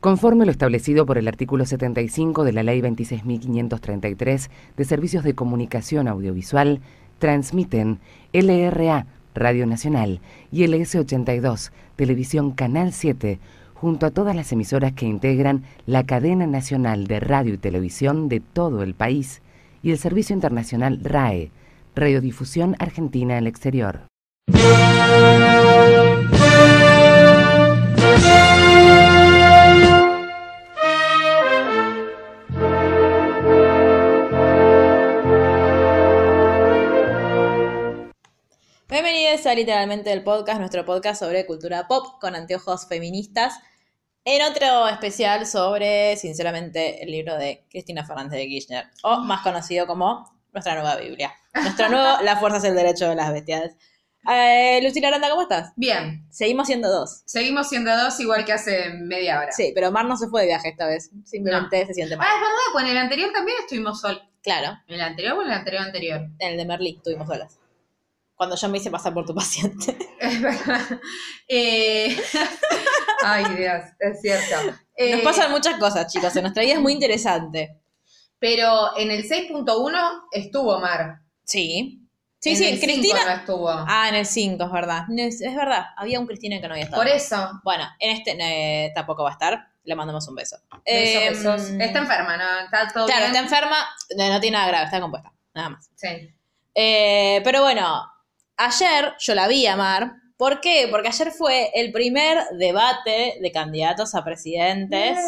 Conforme lo establecido por el artículo 75 de la Ley 26.533 de Servicios de Comunicación Audiovisual, transmiten LRA, Radio Nacional, y LS82, Televisión Canal 7, junto a todas las emisoras que integran la cadena nacional de radio y televisión de todo el país, y el Servicio Internacional RAE, Radiodifusión Argentina al Exterior. Literalmente el podcast, nuestro podcast sobre cultura pop con anteojos feministas. En otro especial sobre, sinceramente, el libro de Cristina Fernández de Kirchner, o más conocido como nuestra nueva Biblia. Nuestro nuevo La fuerza es el derecho de las bestias. Eh, Lucila Aranda, ¿cómo estás? Bien, Seguimos siendo dos. seguimos siendo dos igual que hace media hora. Sí, pero Mar no se fue de viaje esta vez. Simplemente se siente mal. Ah, es verdad, pues en el anterior también estuvimos solos. Claro, ¿En el anterior o en el anterior anterior? en el de Merlí estuvimos solas. Cuando yo me hice pasar por tu paciente. Es verdad. Eh, Ay, Dios, es cierto. Eh, Nos pasan muchas cosas, chicos. En nuestra vida es muy interesante. Pero en el 6.1 estuvo Mar. Sí. Sí, En sí, el 5 Cristina. no estuvo. Ah, en el 5, es verdad. Es, es verdad, había un Cristina que no había estado. Por eso. Bueno, en este eh, tampoco va a estar. Le mandamos un beso. Besos, Eh, besos. Está enferma, ¿no? Está todo Claro, bien. está enferma. No, no tiene nada grave, está compuesta. Nada más. Sí. Eh, pero bueno, ayer yo la vi a Mar. ¿Por qué? Porque ayer fue el primer debate de candidatos a presidentes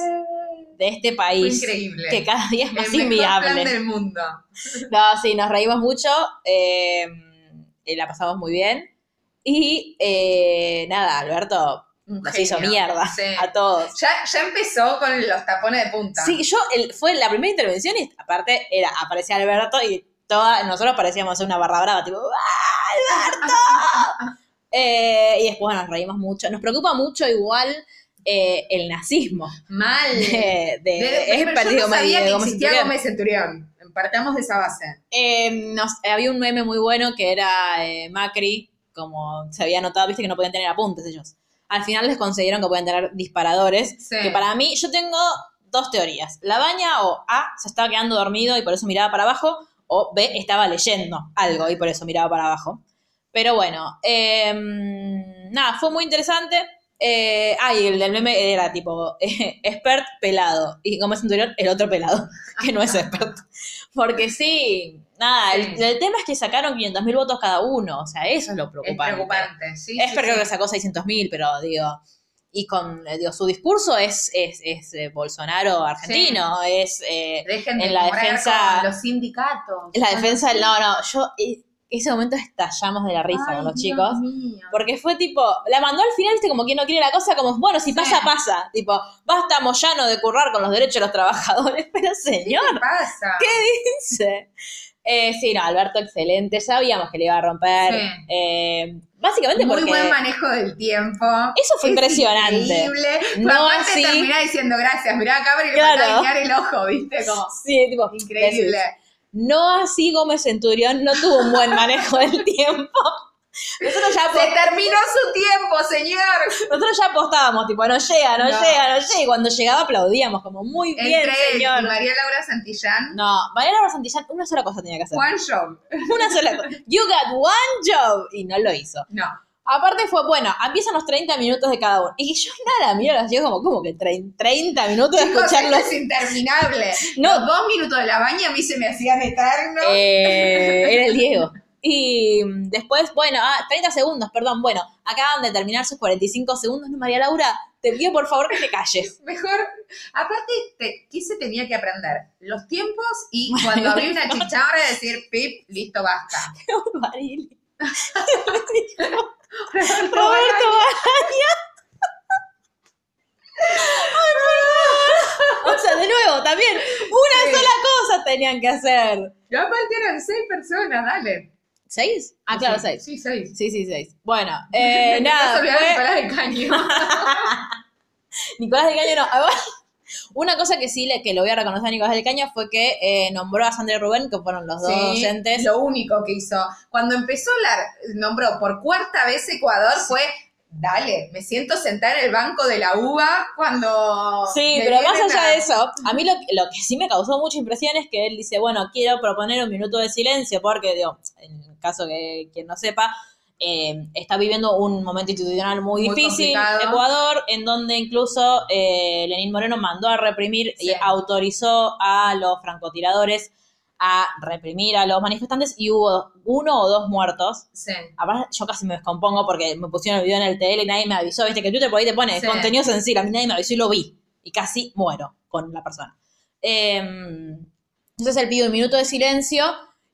de este Fue país. increíble. Que cada día es más el mejor inviable. plan del mundo. No, sí, nos reímos mucho, eh, y la pasamos muy bien. Y eh, nada, Alberto nos genio. hizo mierda Sí. a todos. Ya, ya empezó con los tapones de punta. Sí, yo el- fue la primera intervención y aparte era, aparecía Alberto y toda, nosotros parecíamos una barra brava, tipo, ¡Ah, Alberto! Eh, y después nos reímos mucho. Nos preocupa mucho igual eh, el nazismo. Mal. De, de- De- es partido yo no sabía que existía Centurión. Gómez Centurión. Partamos de esa base. Eh, nos- había un meme muy bueno que era eh, Macri, como se había notado, viste que no podían tener apuntes ellos. Al final les concedieron que pueden tener disparadores, Sí. que para mí, yo tengo dos teorías. La baña o A, se estaba quedando dormido y por eso miraba para abajo, o B, estaba leyendo algo y por eso miraba para abajo. Pero bueno, eh, nada, fue muy interesante. Eh, ah, y el del meme era tipo, expert pelado. Y como Centurión, el otro pelado, que no es expert. Porque sí, nada, el, Sí. el tema es que sacaron 500.000 votos cada uno. O sea, eso es lo Es preocupante. preocupante. Sí, Es sí, creo sí. que sacó 600.000, pero digo, y con, eh, digo, su discurso es, es, es eh, Bolsonaro argentino, es, eh, Dejen en la defensa- con los sindicatos. es la defensa del, no, no, yo, eh, ese momento estallamos de la risa Ay, con los Dios chicos. mío. Porque fue tipo, la mandó al final, viste, como quien no quiere la cosa, como, bueno, si Sí. pasa, pasa. Tipo, basta Moyano de currar con los derechos de los trabajadores. Pero ¿Qué señor, te pasa? dice? Eh, sí, no, Alberto, excelente. Sabíamos que le iba a romper. Sí. Eh, básicamente Muy porque. buen manejo del tiempo. Eso fue Es impresionante. Increíble. No aparte así- terminá diciendo gracias. Mirá a cámara y le Claro. faltaba el ojo, ¿viste? Como Sí, tipo, increíble. No así Gómez Centurión no tuvo un buen manejo del tiempo. Nosotros ya, Se terminó su tiempo, señor. nosotros ya apostábamos, tipo, no llega, no, No. llega, no llega. Y cuando llegaba aplaudíamos, como, muy bien, él señor. y María Laura Santillán. No, María Laura Santillán, una sola cosa tenía que hacer. One Show. Una sola cosa. You got one job. Y no lo hizo. No. Aparte fue, bueno, empiezan los 30 minutos de cada uno. Y yo nada, mira, yo como, como que trein- 30 minutos de Chicos, escucharlos. esto es interminable. No. Los dos minutos de la baña a mí se me hacían eternos. Eh, era el Diego. Y después, bueno, ah, 30 segundos, perdón. Bueno, acaban de terminar sus 45 segundos. No, María Laura, te pido por favor que te calles. Mejor, aparte, te, ¿qué se tenía que aprender? Los tiempos y cuando abrí una chicharra decir, pip, listo, basta. Roberto Baraña. Ay, por favor. O sea, de nuevo, también, una Sí. sola cosa tenían que hacer. Y aparte eran seis personas, dale. ¿Seis? Ah, claro, Sí, seis. Sí, seis. Sí, sí, seis. Bueno, eh, nada, de fue... Nicolás del Caño. Nicolás del Caño no. Ah, Una cosa que sí le, que lo voy a reconocer a Nicolás del Caño fue que eh, nombró a Sandra y Rubén, que fueron los dos Sí, docentes. Lo único que hizo. Cuando empezó la, nombró por cuarta vez Ecuador fue dale, me siento sentada en el banco de la uva cuando... Sí, pero más allá a- de eso, a mí lo, lo que sí me causó mucha impresión es que él dice, bueno, quiero proponer un minuto de silencio porque, digo, en caso que quien no sepa, eh, está viviendo un momento institucional muy, Muy difícil, complicado. Ecuador, en donde incluso eh, Lenín Moreno mandó a reprimir y autorizó a los francotiradores a reprimir a los manifestantes y hubo uno o dos muertos. Sí. Aparte, yo casi me descompongo porque me pusieron el video en el TL y nadie me avisó. Viste que Twitter por ahí te pone Sí. contenido sensible. A mí nadie me avisó y lo vi. Y casi muero con la persona. Eh, entonces él pide un minuto de silencio.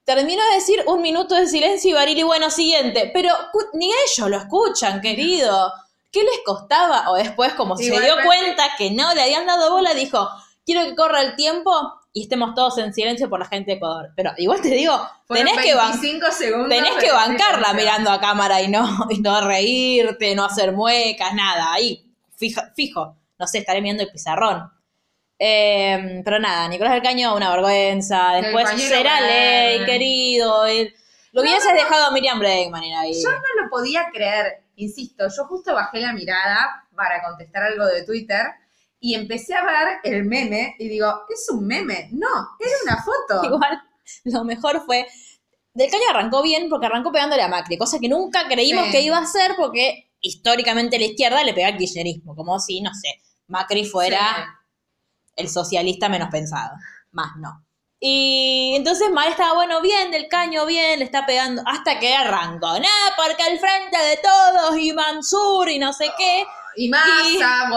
Terminó de decir un minuto de silencio y Barili, bueno, siguiente. Pero ni ellos lo escuchan, querido. ¿Qué les costaba? O después, como se dio cuenta que no le habían dado bola, dijo, quiero que corra el tiempo y estemos todos en silencio por la gente de Ecuador. Pero igual te digo, tenés que ban- 25 segundos. Tenés de que bancarla mirando a cámara y no, y no reírte, no hacer muecas, nada. Ahí, fijo, fijo. No sé, estaré viendo el pizarrón. Eh, pero nada, Nicolás del Caño, una vergüenza. Después será ley, querido. el- Lo hubieses dejado a Miriam Bregman ahí. Yo no lo podía creer, insisto, yo justo bajé la mirada para contestar algo de Twitter y empecé a ver el meme y digo, es un meme, no, era una foto. Igual, lo mejor fue. Del Caño arrancó bien porque arrancó pegándole a Macri, cosa que nunca creímos Sí. que iba a hacer porque históricamente la izquierda le pega al kirchnerismo, como si, no sé, Macri fuera el socialista menos pensado. Más no. Y entonces Mar estaba, bueno, bien, del caño, bien, le está pegando, hasta que arrancó, nah, porque al frente de todos, y Mansur, y no sé qué, Y Massa,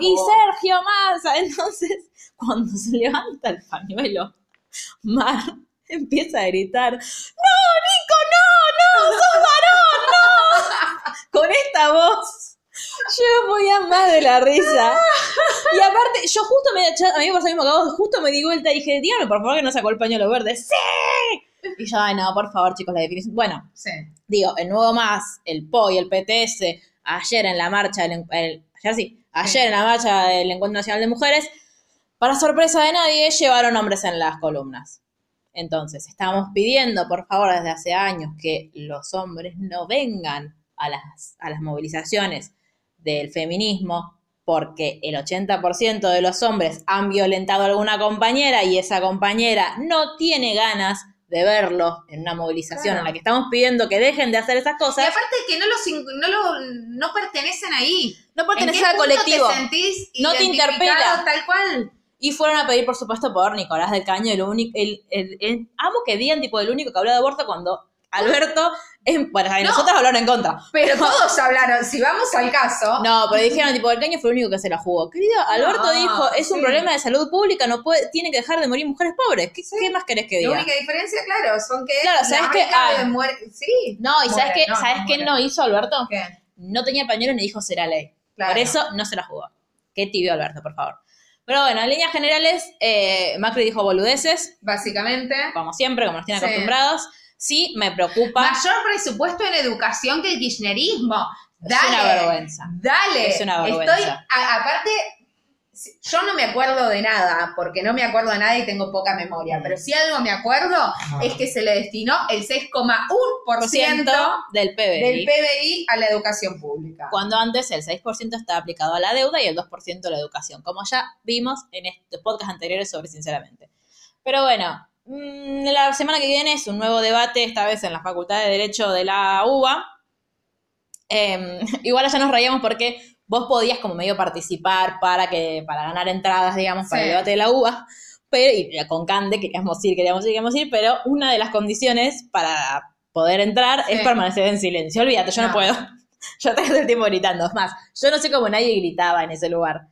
y. Sergio Massa. Entonces, cuando se levanta el pañuelo, Mar empieza a gritar, no, Nico, no, no, sos varón, no, con esta voz. Yo me a más de la risa. Y aparte, yo justo me, a mí me pasó lo mismo que justo me di vuelta y dije, dígame por favor que no sacó el pañuelo verde. ¡Sí! Y yo, ay no, por favor chicos, la definición. Bueno, Sí. digo, el nuevo más, el PO y el PTS, ayer en la marcha, del, el- ayer sí, ayer en la marcha del Encuentro Nacional de Mujeres, para sorpresa de nadie, llevaron hombres en las columnas. Entonces, estamos pidiendo, por favor, desde hace años, que los hombres no vengan a las, a las movilizaciones del feminismo, porque el 80% de los hombres han violentado a alguna compañera y esa compañera no tiene ganas de verlo en una movilización Claro. en la que estamos pidiendo que dejen de hacer esas Y cosas. aparte que no, los, no, lo, no pertenecen ahí. No ¿En pertenecer qué al colectivo. te sentís No te interpela. tal cual? Y fueron a pedir, por supuesto, por Nicolás del Caño, el único, el, el- el- amo que digan tipo el único que habló de aborto cuando Alberto, es, bueno, a No. nosotros hablaron en contra. Pero todos hablaron, si vamos al caso, No, pero dijeron, tipo, el Caño fue el único que se la jugó. Querido, Alberto No, dijo, es un sí. problema de salud pública, no puede, tienen que dejar de morir mujeres pobres. ¿Qué, qué más querés que la diga? única diferencia, claro, son que Claro, ¿sabes la qué? única Ah. sí. No, y ¿sabes qué, no, ¿sabes no qué no hizo Alberto? ¿Qué? No tenía pañuelo ni dijo será ley. Claro. Por eso no se la jugó. Qué tibio Alberto, por favor. Pero bueno, en líneas generales, eh, Macri dijo boludeces, Básicamente, como siempre, como nos tienen Sí. acostumbrados. Sí, me preocupa. mayor presupuesto en educación que el kirchnerismo. Es Dale. una vergüenza. Dale. Es una vergüenza. Estoy, a- aparte, yo no me acuerdo de nada, porque no me acuerdo de nada y tengo poca memoria, pero si algo me acuerdo es que se le destinó el 6,1% del PBI. del PBI a la educación pública. Cuando antes el 6% estaba aplicado a la deuda y el 2% a la educación, como ya vimos en estos podcasts anteriores sobre Sinceramente. Pero bueno, la semana que viene es un nuevo debate, esta vez en la Facultad de Derecho de la UBA. Eh, igual allá nos reíamos porque vos podías como medio participar para que para ganar entradas, digamos, para el debate de la UBA. Pero, y con Cande, queríamos ir, queríamos ir, queríamos ir, pero una de las condiciones para poder entrar es permanecer en silencio. Olvídate, yo no, No. puedo. Yo tengo todo el tiempo gritando. Es más, yo no sé cómo nadie gritaba en ese lugar.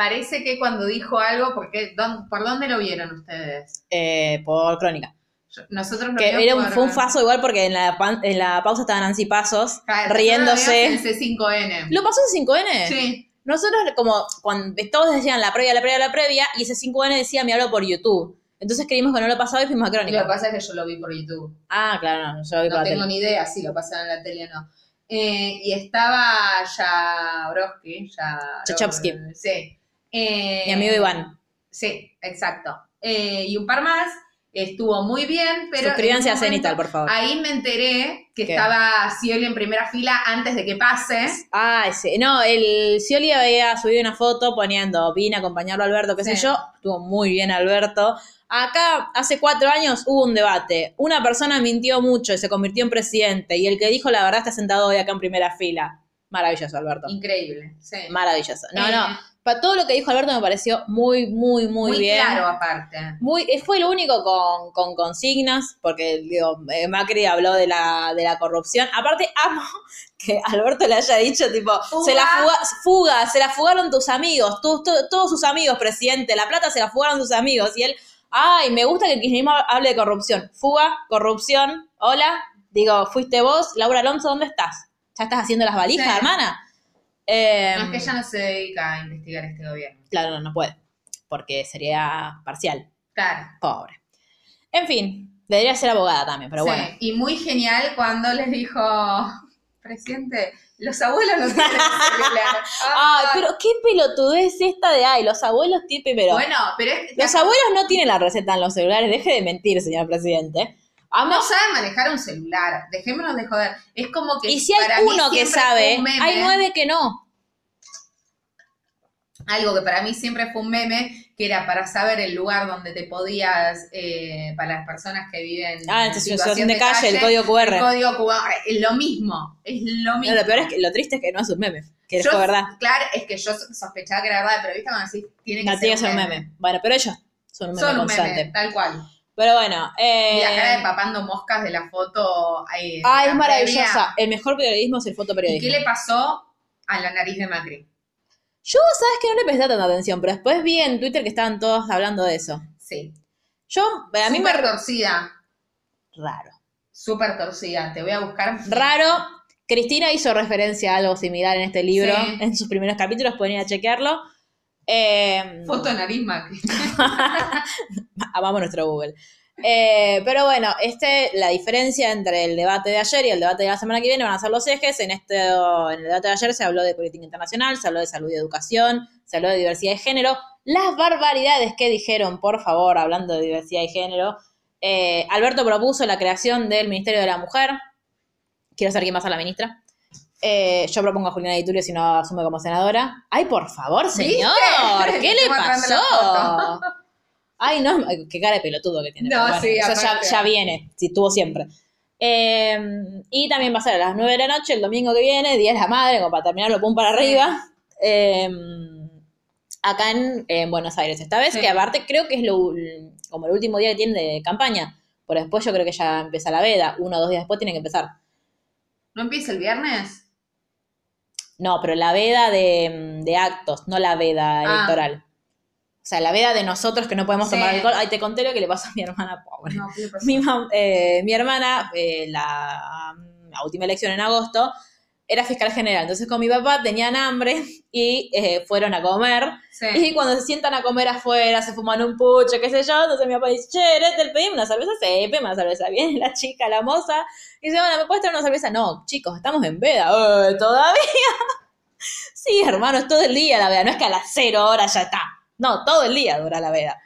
Parece que cuando dijo algo, porque ¿dónde- ¿por dónde lo vieron ustedes? eh, por crónica. Yo- nosotros lo Que vimos era un, por- fue un faso igual porque en la, pan- en la pausa estaban Nancy Pasos Claro, riéndose. lo vimos en C5N. ¿Lo pasó en 5N? Sí. Nosotros, como cuando todos decían la previa, la previa, la previa, y ese 5N decía me hablo por YouTube. Entonces creímos que no lo pasaba y fuimos a Lo que crónica. pasa es que yo lo vi por YouTube. Ah, claro, no, yo lo vi por No la tengo tele. ni idea si lo pasan en la tele o no. Eh, y estaba Jabrowski, ya Chachowski. Sí. Eh, Mi amigo Iván. Sí, exacto. Eh, y un par más. estuvo muy bien, pero... Suscríbanse a Cenital, por favor. Ahí me enteré que ¿Qué? estaba Scioli en primera fila antes de que pase. Ah, sí. No, el Scioli había subido una foto poniendo, vine a acompañarlo a Alberto, qué sé Sí. yo. Estuvo muy bien Alberto. Acá, hace cuatro años hubo un debate. Una persona mintió mucho y se convirtió en presidente. Y el que dijo la verdad está sentado hoy acá en primera fila. Maravilloso, Alberto. Increíble, sí. Maravilloso. No, Eh, no. Para todo lo que dijo Alberto me pareció muy, muy, muy, Muy, bien. claro aparte. Muy, eh, fue el único con, con consignas, porque digo, eh, Macri habló de la, de la corrupción. Aparte, amo que Alberto le haya dicho, tipo, Fuga. se la fuga, fuga, se la fugaron tus amigos, tu- tu- todos sus amigos, presidente, la plata se la fugaron tus amigos. Y él, ay, me gusta que el kirchnerismo hable de corrupción. Fuga, corrupción, hola, digo, fuiste vos, Laura Alonso, ¿dónde estás? ¿Ya estás haciendo las valijas, Sí. hermana? Eh, No es que ella no se dedica a investigar este gobierno. Claro, no, no puede, porque sería parcial. Claro. Pobre. En fin, debería ser abogada también, pero Sí, bueno. Y muy genial cuando les dijo, presidente, los abuelos no tienen celular. Ay, pero qué pelotudez esta de ay, los abuelos tienen pero Bueno, pero es Los abuelos no tienen la receta en los celulares, deje de mentir, señor presidente. Amo- no saben manejar un celular. Dejémonos de joder. Es como que. y si hay para uno que sabe, un meme, hay nueve que no. Algo que para mí siempre fue un meme, que era para saber el lugar donde te podías, eh, para las personas que viven Ah, en en situación de calle, el código El QR. código QR. Es lo mismo. Es lo mismo. No, lo peor es que lo triste es que no es un meme, que es verdad. Claro, es que yo sospechaba que era verdad, pero viste cuando decís, tiene que No ser un meme. meme. Bueno, pero ellos son un meme Son un meme, tal cual. Pero bueno, eh, Y la cara de papando moscas de la foto. eh, ah, es maravillosa. previa. El mejor periodismo es el ¿Y fotoperiodismo. qué le pasó a la nariz de Macri? Yo, sabes que no le presté tanta atención, pero después vi en Twitter que estaban todos hablando de eso. Sí. Yo, a mí me... Súper torcida. Raro. Súper torcida. Te voy a buscar. Raro. Cristina hizo referencia a algo similar en este libro, Sí. en sus primeros capítulos, pueden ir a chequearlo. Eh, Foto de nariz Macri. amamos nuestro Google. Eh, pero bueno, este, la diferencia entre el debate de ayer y el debate de la semana que viene van a ser los ejes. En, este, en el debate de ayer se habló de política internacional, se habló de salud y educación, se habló de diversidad de género. Las barbaridades que dijeron, por favor, hablando de diversidad y género. Eh, Alberto propuso la creación del Ministerio de la Mujer. Quiero saber quién va a ser la ministra. Eh, yo propongo a Juliana Iturio si no asume como senadora. Ay, por favor, señor, ¿Viste? ¿qué le pasó? Ay, no, qué cara de pelotudo que tiene. No, bueno, sí, eso ya, viene, si tuvo siempre. Eh, y también va a ser a las 9 de la noche, el domingo que viene, Día de la Madre, como para terminarlo pum para arriba. Eh, acá en, en Buenos Aires, esta vez, Sí. que aparte creo que es lo, como el último día que tiene de campaña. Por después yo creo que ya empieza la veda, uno o dos días después tiene que empezar. ¿No empieza el viernes? No, pero la veda de, de actos, no la veda Ah. electoral. O sea, la veda de nosotros que no podemos Sí. tomar alcohol. Ay, te conté lo que le pasó a mi hermana pobre. No. Mi, eh, mi hermana, eh, la, la última elección en agosto, era fiscal general. Entonces con mi papá tenían hambre y eh, fueron a comer. Sí. Y cuando se sientan a comer afuera, se fuman un pucho, qué sé yo, entonces mi papá dice, che, Gretel, pedime una cerveza, sí, pedime una cerveza. Viene la chica, la moza, y dice, bueno, ¿me puedes traer una cerveza? No, chicos, estamos en veda. "Eh, ¿Todavía? sí, hermano, es todo el día la veda, no es que a las cero horas ya está. No, todo el día dura la veda.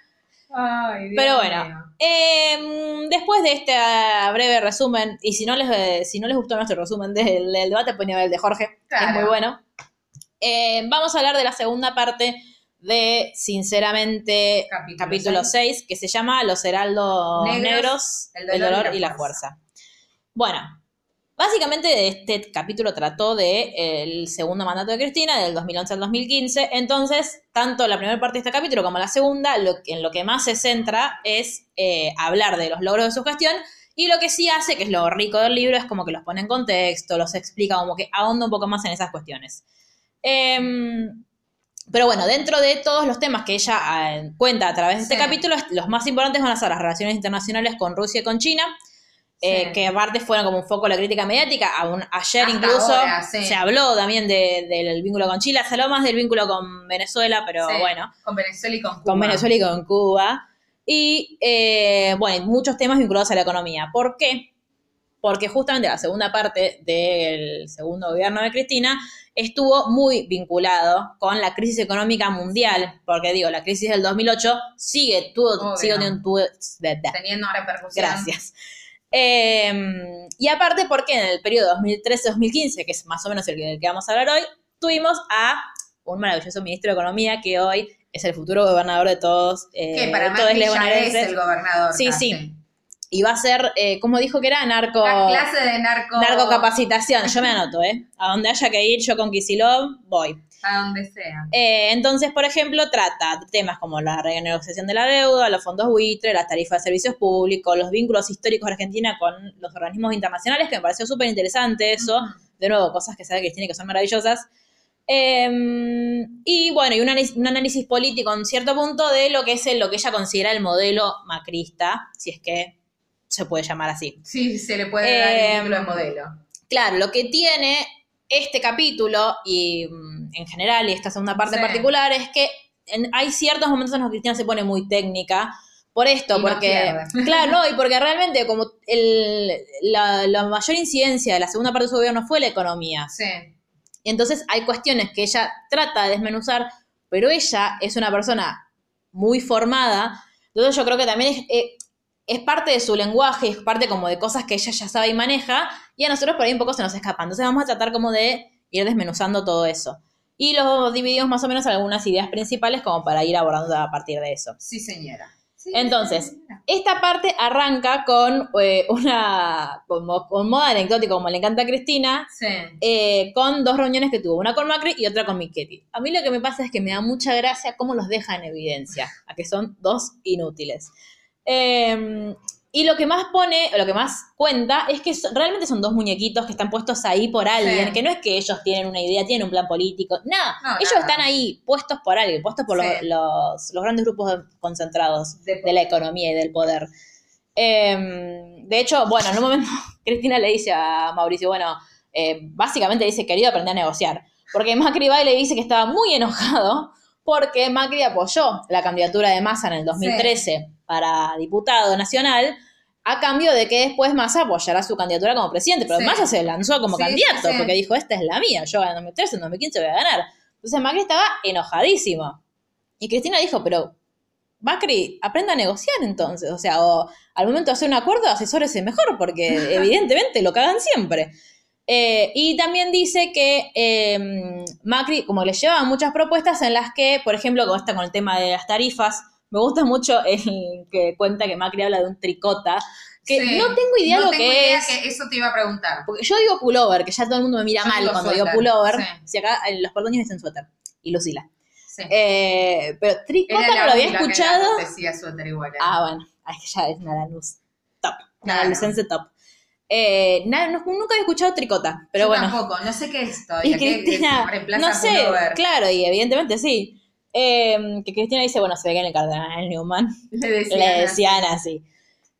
Ay, Dios Pero bueno. Eh, después de este ah, breve resumen, y si no les, eh, si no les gustó nuestro resumen del, del debate, pueden ver el de Jorge, Claro. es muy bueno. Eh, vamos a hablar de la segunda parte de, sinceramente, Capítulo capítulo, seis. 6, que se llama Los Heraldos Negros, Negros, el el dolor dolor, y la fuerza. Bueno, básicamente este capítulo trató de eh, el segundo mandato de Cristina, del 2011 al 2015. Entonces, tanto la primera parte de este capítulo como la segunda, lo, en lo que más se centra es eh, hablar de los logros de su gestión. Y lo que sí hace, que es lo rico del libro, es como que los pone en contexto, los explica, como que ahonda un poco más en esas cuestiones. Em, pero bueno, dentro de todos los temas que ella eh, cuenta a través de este Sí. capítulo, los más importantes van a ser las relaciones internacionales con Rusia y con China, eh, Sí. que aparte fueron como un foco de la crítica mediática. Aún ayer Hasta incluso ahora, sí. se habló también de- del vínculo con Chile, se habló más del vínculo con Venezuela, pero Sí, bueno, Con Venezuela y con Cuba. con Venezuela y con Cuba. Y eh, bueno, muchos temas vinculados a la economía. ¿Por qué? Porque justamente la segunda parte del segundo gobierno de Cristina estuvo muy vinculado con la crisis económica mundial, porque digo, la crisis del 2008 sigue, tuvo, sigue teniendo, tuvo- Teniendo repercusión. gracias. Eh, y aparte porque en el periodo 2013-2015, que es más o menos el que, del que vamos a hablar hoy, tuvimos a un maravilloso ministro de Economía que hoy es el futuro gobernador de todos, eh, Que para todos es el gobernador. Sí, casi. sí. Y va a ser, eh, ¿cómo dijo que era? Narco... La clase de narco. Narcocapacitación, yo me anoto, ¿eh? A donde haya que ir, yo con Kisilov voy. A donde sea. Eh, entonces, por ejemplo, trata temas como la renegociación de la deuda, los fondos buitre, las tarifas de servicios públicos, los vínculos históricos de Argentina con los organismos internacionales, que me pareció súper interesante eso. De nuevo, cosas que sabe Cristina que son maravillosas. Eh, y bueno, y un análisis, un análisis político en cierto punto de lo que es el- lo que ella considera el modelo macrista, si es que se puede llamar así. Sí, se le puede dar el título de modelo. Claro, lo que tiene este capítulo y mm, en general y esta segunda parte Sí. particular es que en- hay ciertos momentos en los que Cristina se pone muy técnica por esto, Y porque, claro, no, y porque realmente como el- la, la mayor incidencia de la segunda parte de su gobierno fue la economía. Sí. Y entonces hay cuestiones que ella trata de desmenuzar, pero ella es una persona muy formada, entonces yo creo que también es, eh, es parte de su lenguaje, es parte como de cosas que ella ya sabe y maneja, y a nosotros por ahí un poco se nos escapan. Entonces vamos a tratar como de ir desmenuzando todo eso. Y lo dividimos más o menos en algunas ideas principales como para ir abordando a partir de eso. Sí, señora. Sí, Entonces, señora. Esta parte arranca con eh, una, como, con modo anecdótico, como le encanta a Cristina, Sí. eh, con dos reuniones que tuvo, una con Macri y otra con Michetti. A mí lo que me pasa es que me da mucha gracia cómo los deja en evidencia, a que son dos inútiles. Eh, y lo que más pone, o lo que más cuenta, es que son- realmente son dos muñequitos que están puestos ahí por alguien, Sí. que no es que ellos tienen una idea, tienen un plan político, nada, No, ellos nada. están ahí puestos por alguien, puestos por los, Sí. los- los grandes grupos concentrados De- de la economía y del poder. Eh, de hecho, bueno, en un momento Cristina le dice a Mauricio, bueno, eh, básicamente dice, querido, aprender a negociar. Porque Macri va y le dice que estaba muy enojado porque Macri apoyó la candidatura de Massa en el 2013 para diputado nacional a cambio de que después Massa apoyara su candidatura como presidente. Pero Sí. Massa se lanzó como Sí, candidato sí. porque dijo, esta es la mía, yo en 2013, en 2015 voy a ganar. Entonces Macri estaba enojadísimo. Y Cristina dijo, pero Macri, aprenda a negociar entonces. O sea, o al momento de hacer un acuerdo, asesórese mejor, porque evidentemente lo cagan siempre. Eh, y también dice que eh, Macri, como le llevaba muchas propuestas en las que, por ejemplo, como está con el tema de las tarifas, me gusta mucho el que cuenta que Macri habla de un tricota, que Sí. no tengo idea No lo tengo que idea es. que eso te iba a preguntar. Porque yo digo pullover, que ya todo el mundo me mira Yo mal cuando digo pullover. sí. Si acá en los porteños dicen suéter. Y Lucila. Sí. Eh, pero tricota no lo había que escuchado. era- decía suéter igual. ¿eh? Ah, bueno, es que ya es una luz top, Claro. lucense top. Eh, na- no- nunca había escuchado tricota, pero Yo bueno. tampoco, no sé qué es Y todavía. ¿qué- Cristina, no sé, pullover? claro, y evidentemente sí. Eh, que Cristina dice, bueno, se ve que en el cardenal Newman Le decían, le decían así.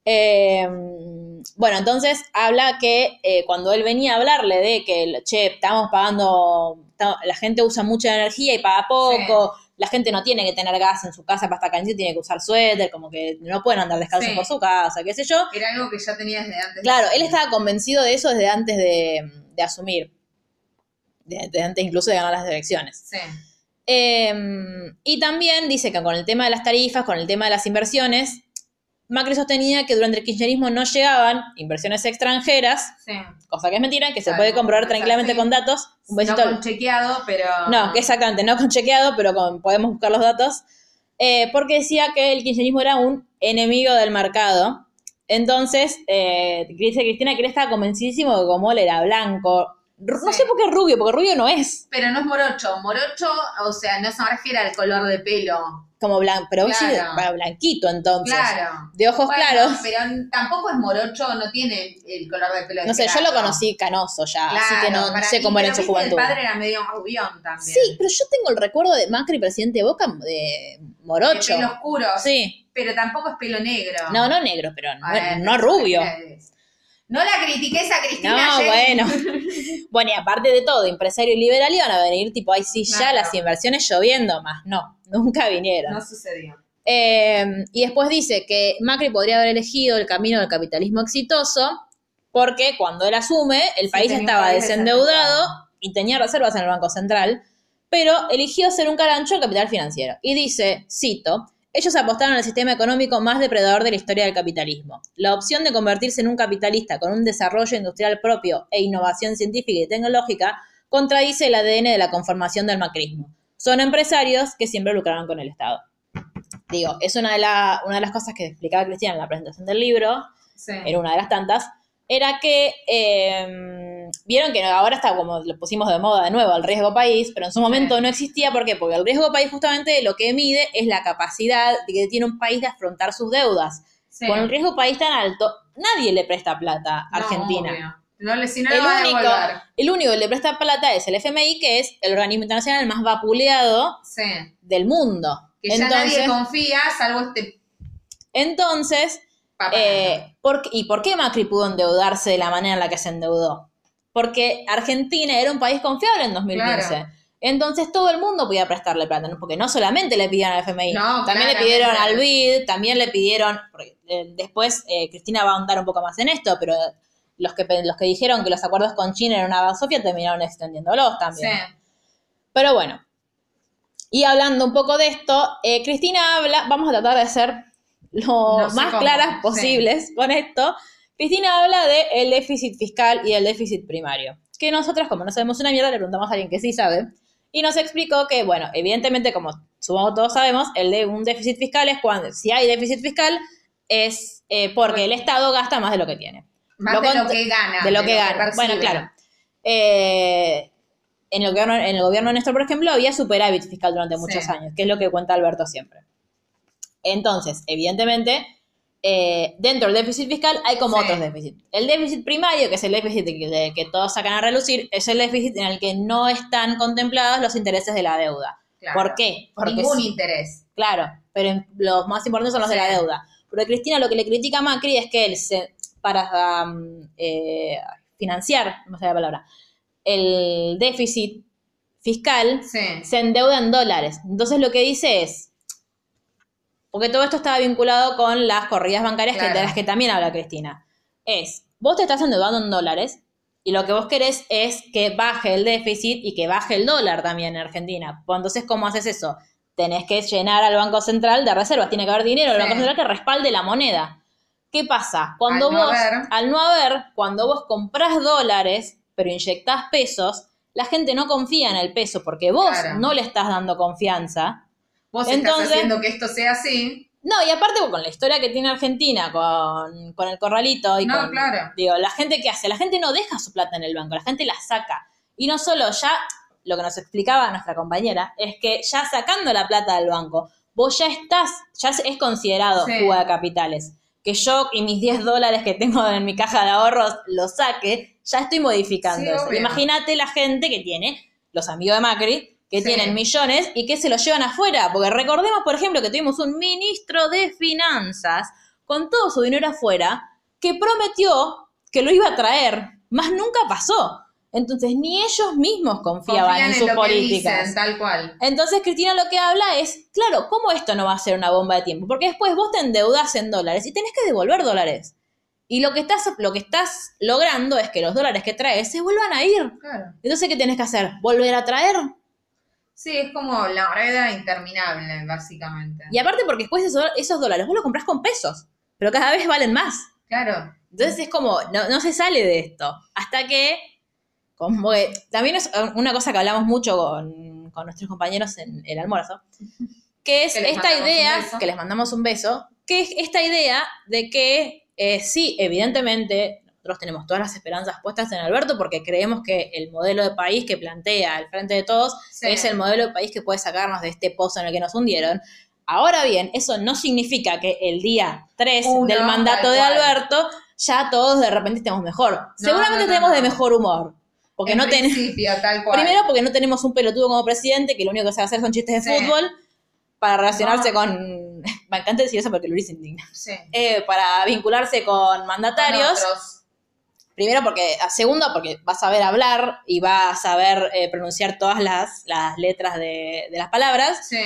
Eh, bueno, entonces habla que eh, cuando él venía a hablarle de que, che, estamos pagando, la gente usa mucha energía y paga poco, la gente no tiene que tener gas en su casa para estar caliente, tiene que usar suéter, como que no pueden andar descalzos Sí. por su casa, qué sé yo. Era algo que ya tenía desde antes. de- Claro, él estaba convencido de eso desde antes de, de asumir, de- desde antes incluso de ganar las elecciones. Sí. Eh, y también dice que con el tema de las tarifas, con el tema de las inversiones, Macri sostenía que durante el kirchnerismo no llegaban inversiones extranjeras, Sí. cosa que es mentira, que se puede comprobar tranquilamente sí. con datos. Un besito. No con chequeado, pero. no, que exactamente, no con chequeado, pero con, podemos buscar los datos. Eh, porque decía que el kirchnerismo era un enemigo del mercado. Entonces, eh, dice Cristina que él estaba convencidísimo de que como él era blanco. No Sí. sé por qué rubio, porque rubio no es Pero no es morocho. Morocho, o sea, no se refiere al color de pelo. como blanco, pero sí, Claro. para blanquito entonces. Claro. De ojos Bueno, claros. Pero tampoco es morocho, no tiene el color de pelo. No sé, yo lo conocí canoso ya, así que no, sé mí, cómo era en su juventud. El padre era medio rubión también. Sí, pero yo tengo el recuerdo de Macri, presidente de Boca, de De morocho. pelo oscuro. Sí. Pero tampoco es pelo negro. No, no negro, pero no, Bueno, no rubio. No la critiques a Cristina. No, bueno. bueno, y aparte de todo, empresario y liberal iban a venir tipo, ay sí, ya Claro. las inversiones lloviendo más. No, nunca vinieron. No sucedió. Eh, y después dice que Macri podría haber elegido el camino del capitalismo exitoso porque cuando él asume, el Sí, país estaba desendeudado y tenía reservas en el Banco Central, pero eligió ser un carancho en capital financiero. Y dice, cito, ellos apostaron al sistema económico más depredador de la historia del capitalismo. La opción de convertirse en un capitalista con un desarrollo industrial propio e innovación científica y tecnológica contradice el ADN de la conformación del macrismo. Son empresarios que siempre lucraron con el Estado. Digo, es una de, la- una de las cosas que explicaba Cristina en la presentación del libro, Sí. era una de las tantas, era que eh, vieron que ahora está como lo pusimos de moda de nuevo, el riesgo país, pero en su momento no existía, ¿por qué? Porque el riesgo país justamente lo que mide es la capacidad que tiene un país de afrontar sus deudas. Sí. Con el riesgo país tan alto, nadie le presta plata a No, Argentina. obvio. No, le- si no el, a único, el único que le presta plata es el FMI, que es el organismo internacional más vapuleado Sí. del mundo. Que ya entonces, nadie confía, salvo este entonces. Eh, ¿por qué- ¿Y por qué Macri pudo endeudarse de la manera en la que se endeudó? Porque Argentina era un país confiable en 2015. Claro. Entonces todo el mundo podía prestarle plata, ¿no? porque no solamente le pidieron al FMI, No, también le pidieron al BID, también le pidieron, porque, eh, después eh, Cristina va a ahondar un poco más en esto, pero los que, los que dijeron que los acuerdos con China eran una basofia terminaron extendiéndolos sí. también. Pero bueno, y hablando un poco de esto, eh, Cristina habla, vamos a tratar de ser lo No sé más cómo, claras sí. posibles con esto. Cristina habla de el déficit fiscal y el déficit primario. Que nosotros, como no sabemos una mierda, le preguntamos a alguien que sí sabe. Y nos explicó que, bueno, evidentemente, como supongo todos sabemos, el de un déficit fiscal es cuando, si hay déficit fiscal, es eh, porque el Estado gasta más de lo que tiene Más Lo de lo que gana. de lo que gana. Bueno, claro. Eh, en, el gobierno, en el gobierno de Néstor, por ejemplo, había superávit fiscal durante muchos Sí. años, que es lo que cuenta Alberto siempre. Entonces, evidentemente, eh, dentro del déficit fiscal hay como Sí. otros déficits. El déficit primario, que es el déficit de que, de que todos sacan a relucir, es el déficit en el que no están contemplados los intereses de la deuda. Claro. ¿Por qué? Porque Ningún si- interés. Claro, pero los más importantes son los de la Sí. deuda. Pero Cristina lo que le critica a Macri es que él, se, para um, eh, financiar, no sé la palabra, el déficit fiscal, Sí. se endeuda en dólares. Entonces lo que dice es, porque todo esto estaba vinculado con las corridas bancarias que, de las que también habla Cristina, es, vos te estás endeudando en dólares y lo que vos querés es que baje el déficit y que baje el dólar también en Argentina. Pues Entonces, ¿cómo haces eso? Tenés que llenar al Banco Central de reservas, tiene que haber dinero en el Sí. Banco Central que respalde la moneda. ¿Qué pasa? Cuando Al no vos, haber. al no haber, cuando vos comprás dólares, pero inyectás pesos, la gente no confía en el peso porque vos Claro. no le estás dando confianza. Vos Entonces- estás haciendo que esto sea así. No, y aparte con la historia que tiene Argentina, con, con el corralito y No, con... claro. Digo, la gente que hace, la gente no deja su plata en el banco, la gente la saca. Y no solo ya, lo que nos explicaba nuestra compañera, es que ya sacando la plata del banco, vos ya estás, ya es considerado Sí. fuga de capitales. Que yo y mis 10 dólares que tengo en mi caja de ahorros los saque, ya estoy modificando Sí, eso. Imagínate la gente que tiene, los amigos de Macri, que Sí. tienen millones y que se los llevan afuera. Porque recordemos, por ejemplo, que tuvimos un ministro de finanzas con todo su dinero afuera que prometió que lo iba a traer, más nunca pasó. Entonces, ni ellos mismos confiaban Confían en en sus que políticas. dicen, tal cual. Entonces Cristina lo que habla es, claro, ¿cómo esto no va a ser una bomba de tiempo? Porque después vos te endeudas en dólares y tenés que devolver dólares. Y lo que estás, lo que estás logrando es que los dólares que traes se vuelvan a ir. Claro. Entonces, ¿qué tenés que hacer? ¿Volver a traer? Sí, es como la rueda interminable, básicamente. Y aparte porque después esos, esos dólares vos los comprás con pesos, pero cada vez valen más. Claro. Entonces es como, no, no se sale de esto. Hasta que, como que- también es una cosa que hablamos mucho con, con nuestros compañeros en el almuerzo, que es Que esta idea, que les mandamos un beso, que es esta idea de que eh, sí, evidentemente, nosotros tenemos todas las esperanzas puestas en Alberto porque creemos que el modelo de país que plantea al frente de todos Sí. es el modelo de país que puede sacarnos de este pozo en el que nos hundieron. Ahora bien, eso no significa que el día 3 Uno, del mandato de. Alberto ya todos de repente estemos mejor. Seguramente no, no, tenemos de mejor humor. Porque En no tenemos. Primero, porque no tenemos un pelotudo como presidente que lo único que sabe hacer son chistes de Sí. fútbol para relacionarse con. Me encanta decir eso porque Luis indigna. Sí. Eh, para vincularse con mandatarios. Con. Primero porque, a segundo porque va a saber hablar y va a saber eh, pronunciar todas las, las letras de, de las palabras. Sí.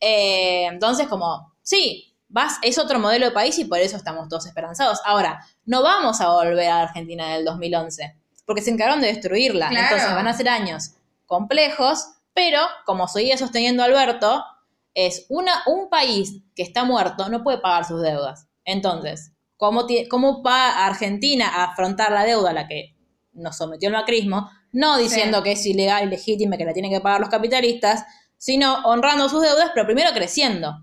Eh, entonces, como, sí, vas, es otro modelo de país y por eso estamos todos esperanzados. Ahora, no vamos a volver a la Argentina del 2011. porque se encargaron de destruirla. Claro. Entonces van a ser años complejos, pero como seguía sosteniendo Alberto, es una, un país que está muerto no puede pagar sus deudas. Entonces, ¿cómo, ti- ¿cómo va Argentina a afrontar la deuda a la que nos sometió el macrismo? No diciendo Sí. que es ilegal y legítima, que la tienen que pagar los capitalistas, sino honrando sus deudas, pero primero creciendo.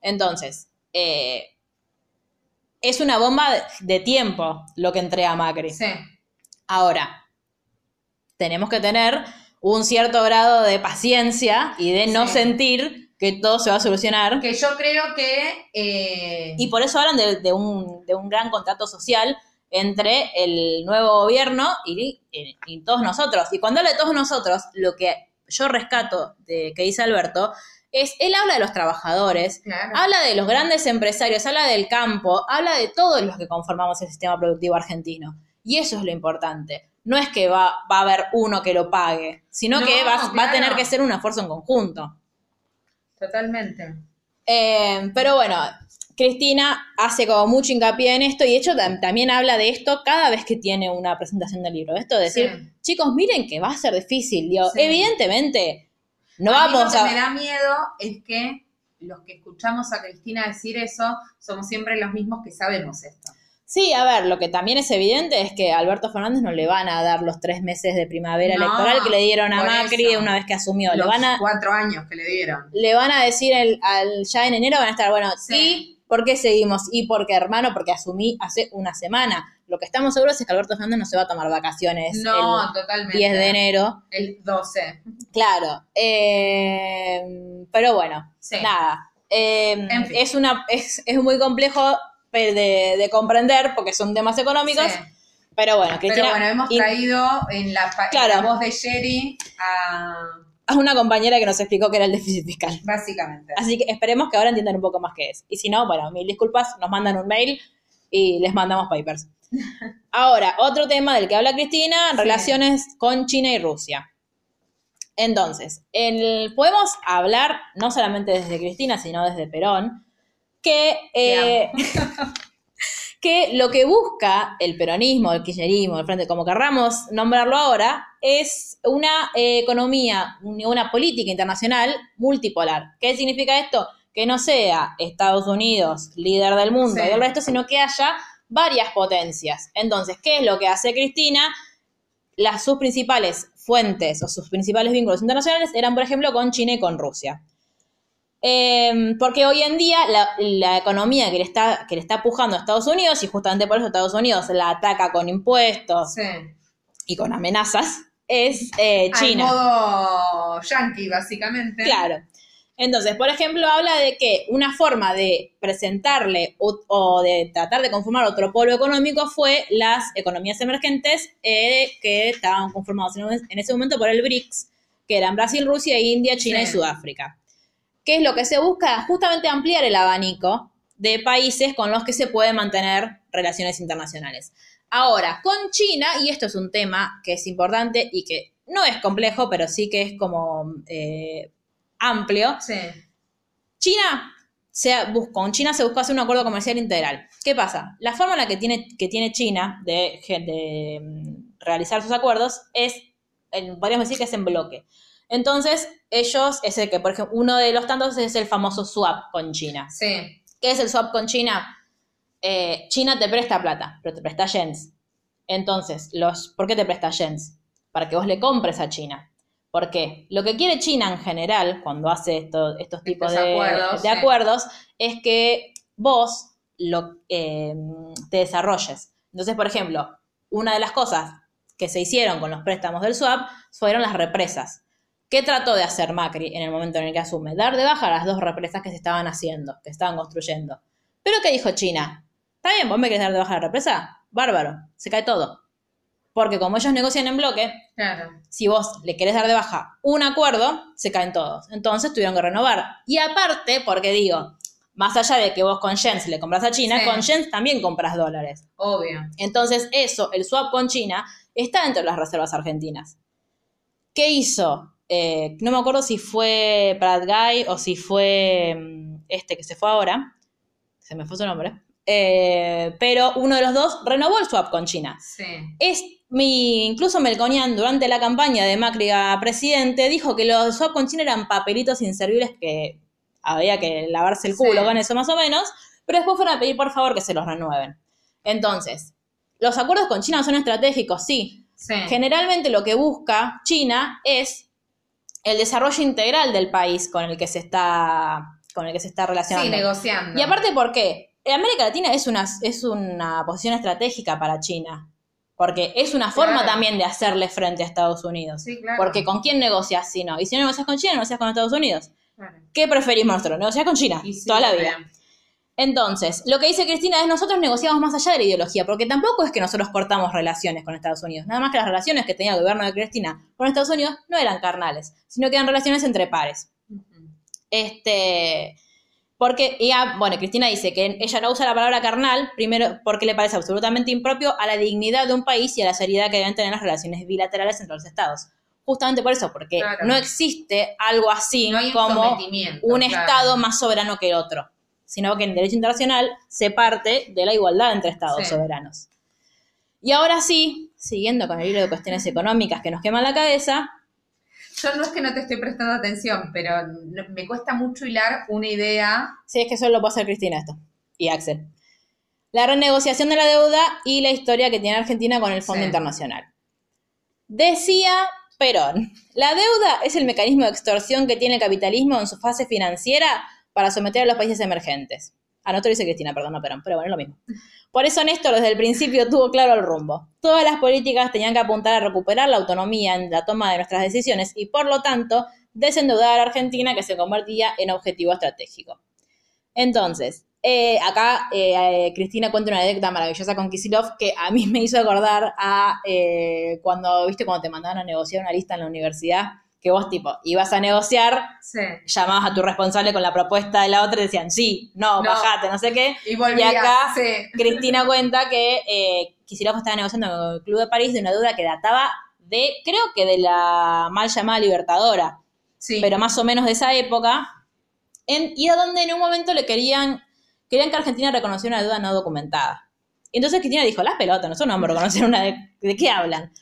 Entonces, eh, es una bomba de, de tiempo lo que entrega Macri. Sí. Ahora, tenemos que tener un cierto grado de paciencia y de no Sí. sentir que todo se va a solucionar. Que yo creo que. eh, Y por eso hablan de, de un, de un gran contrato social entre el nuevo gobierno y, y- y todos nosotros. Y cuando habla de todos nosotros, lo que yo rescato de que dice Alberto es, él habla de los trabajadores, Claro. habla de los grandes empresarios, habla del campo, habla de todos los que conformamos el sistema productivo argentino. Y eso es lo importante. No es que va, va a haber uno que lo pague, sino No, que va, va a tener que ser un esfuerzo en conjunto. Totalmente. Eh, pero bueno, Cristina hace como mucho hincapié en esto y de hecho tam- también habla de esto cada vez que tiene una presentación del libro. Esto de decir, Sí. chicos, miren que va a ser difícil. Digo, Sí. evidentemente, no a mí vamos lo que a... me da miedo es que los que escuchamos a Cristina decir eso somos siempre los mismos que sabemos esto. Sí, a ver, lo que también es evidente es que a Alberto Fernández no le van a dar los tres meses de primavera No, electoral que le dieron a Macri eso. una vez que asumió. Le Los van a, cuatro años que le dieron. le van a decir el- al, ya en enero van a estar, bueno, Sí. ¿y por qué seguimos? ¿Y por qué, hermano? Porque asumí hace una semana. Lo que estamos seguros es que Alberto Fernández no se va a tomar vacaciones No, el totalmente. 10 de enero. El 12. Claro. Eh, pero bueno, Sí. nada. Eh, En fin. es, una, es, es muy complejo de, de comprender porque son temas económicos. Sí. Pero bueno, Cristina. Pero bueno, hemos traído en la, en Claro. la voz de Sherry a... a una compañera que nos explicó que era el déficit fiscal. Básicamente. Así que esperemos que ahora entiendan un poco más qué es. Y si no, bueno, mil disculpas, nos mandan un mail y les mandamos papers. Ahora, otro tema del que habla Cristina, Sí. relaciones con China y Rusia. Entonces, el- podemos hablar no solamente desde Cristina, sino desde Perón, que, eh, que lo que busca el peronismo, el kirchnerismo, el frente, como querramos nombrarlo ahora, es una eh, economía, un- una política internacional multipolar. ¿Qué significa esto? Que no sea Estados Unidos líder del mundo Sí. y el resto, sino que haya varias potencias. Entonces, ¿qué es lo que hace Cristina? Las, sus principales fuentes o sus principales vínculos internacionales eran, por ejemplo, con China y con Rusia. Eh, porque hoy en día la, la economía que le, está, que le está pujando a Estados Unidos, y justamente por eso Estados Unidos la ataca con impuestos Sí. y con amenazas, es eh, China. Al modo yankee, básicamente. Claro. Entonces, por ejemplo, habla de que una forma de presentarle o, o de tratar de conformar otro polo económico fue las economías emergentes eh, que estaban conformados en, en ese momento por el BRICS, que eran Brasil, Rusia, India, China y. Sudáfrica. ¿Qué es lo que se busca? Justamente ampliar el abanico de países con los que se puede mantener relaciones internacionales. Ahora, con China, y esto es un tema que es importante y que no es complejo, pero sí que es como eh, amplio, Sí. China se busca, con China se buscó hacer un acuerdo comercial integral. ¿Qué pasa? La forma en la que tiene, que tiene China de, de, mm, realizar sus acuerdos es, en- podríamos decir que es en bloque. Entonces, ellos, es el que, por ejemplo, uno de los tantos es el famoso swap con China. Sí. ¿Qué es el swap con China? Eh, China te presta plata, pero te presta yens. Entonces, los, ¿por qué te presta yens? Para que vos le compres a China. ¿Por qué? Lo que quiere China en general, cuando hace esto- estos tipos Estos de acuerdos, de sí. acuerdos, es que vos lo, eh, te desarrolles. Entonces, por ejemplo, una de las cosas que se hicieron con los préstamos del swap fueron las represas. ¿Qué trató de hacer Macri en el momento en el que asume? Dar de baja las dos represas que se estaban haciendo, que estaban construyendo. Pero ¿qué dijo China? Está bien, vos me querés dar de baja la represa. Bárbaro, se cae todo. Porque como ellos negocian en bloque, Claro. si vos le querés dar de baja un acuerdo, se caen todos. Entonces tuvieron que renovar. Y aparte, porque digo, más allá de que vos con Jens le compras a China, Sí. con Jens también compras dólares. Obvio. Entonces, eso, el swap con China, está dentro de las reservas argentinas. ¿Qué hizo? Eh, no me acuerdo si fue Brad Guy o si fue mm, este que se fue ahora. Se me fue su nombre. Eh, pero uno de los dos renovó el swap con China. Sí. Es mi, incluso Melconian, durante la campaña de Macri a presidente, dijo que los swap con China eran papelitos inservibles que había que lavarse el culo Sí. con eso más o menos, pero después fueron a pedir por favor que se los renueven. Entonces, los acuerdos con China son estratégicos, sí. Sí. Generalmente lo que busca China es el desarrollo integral del país con el que se está, con el que se está Sí, relacionando. negociando. Y aparte, ¿por qué? América Latina es una, es una posición estratégica para China. Porque es una forma Claro. también de hacerle frente a Estados Unidos. Sí, claro. Porque ¿con quién negocias si no? Y si no negocias con China, negocias con Estados Unidos. Claro. ¿Qué preferimos nosotros? ¿Negociar con China? Sí, toda la vida. Entonces, lo que dice Cristina es nosotros negociamos más allá de la ideología, porque tampoco es que nosotros cortamos relaciones con Estados Unidos. Nada más que las relaciones que tenía el gobierno de Cristina con Estados Unidos no eran carnales, sino que eran relaciones entre pares. Este, porque ella, bueno, Cristina dice que ella no usa la palabra carnal, primero porque le parece absolutamente impropio a la dignidad de un país y a la seriedad que deben tener las relaciones bilaterales entre los estados. Justamente por eso, porque Claro. no existe algo así No hay un como un claro. estado más soberano que el otro, sino que en derecho internacional se parte de la igualdad entre estados Sí. soberanos. Y ahora sí, siguiendo con el hilo de cuestiones económicas que nos queman la cabeza, Yo no es que no te estoy prestando atención, pero me cuesta mucho hilar una idea. Sí, es que solo lo puede hacer Cristina esto. Y Axel. La renegociación de la deuda y la historia que tiene Argentina con el Fondo Sí. Internacional. Decía Perón, la deuda es el mecanismo de extorsión que tiene el capitalismo en su fase financiera para someter a los países emergentes. Ah, no te lo dice Cristina, perdón, no Perón, pero bueno, es lo mismo. Por eso Néstor desde el principio tuvo claro el rumbo. Todas las políticas tenían que apuntar a recuperar la autonomía en la toma de nuestras decisiones y, por lo tanto, desendeudar a la Argentina que se convertía en objetivo estratégico. Entonces, eh, acá eh, eh, Cristina cuenta una anécdota maravillosa con Kisilov que a mí me hizo acordar a cuando, viste, cuando te mandaban a negociar una lista en la universidad, que vos, tipo, ibas a negociar, Sí. llamabas a tu responsable con la propuesta de la otra y decían, sí, no, No. bajate, no sé qué. Y volvías. Y acá- sí. Cristina cuenta que eh, Kicillof estaba negociando con el Club de París de una deuda que databa de, creo que de la mal llamada Libertadora, Sí. pero más o menos de esa época, en- y a donde en un momento le querían, querían que Argentina reconociera una deuda no documentada. Entonces Cristina dijo, las pelotas, nosotros no vamos a reconocer una de, ¿de qué hablan?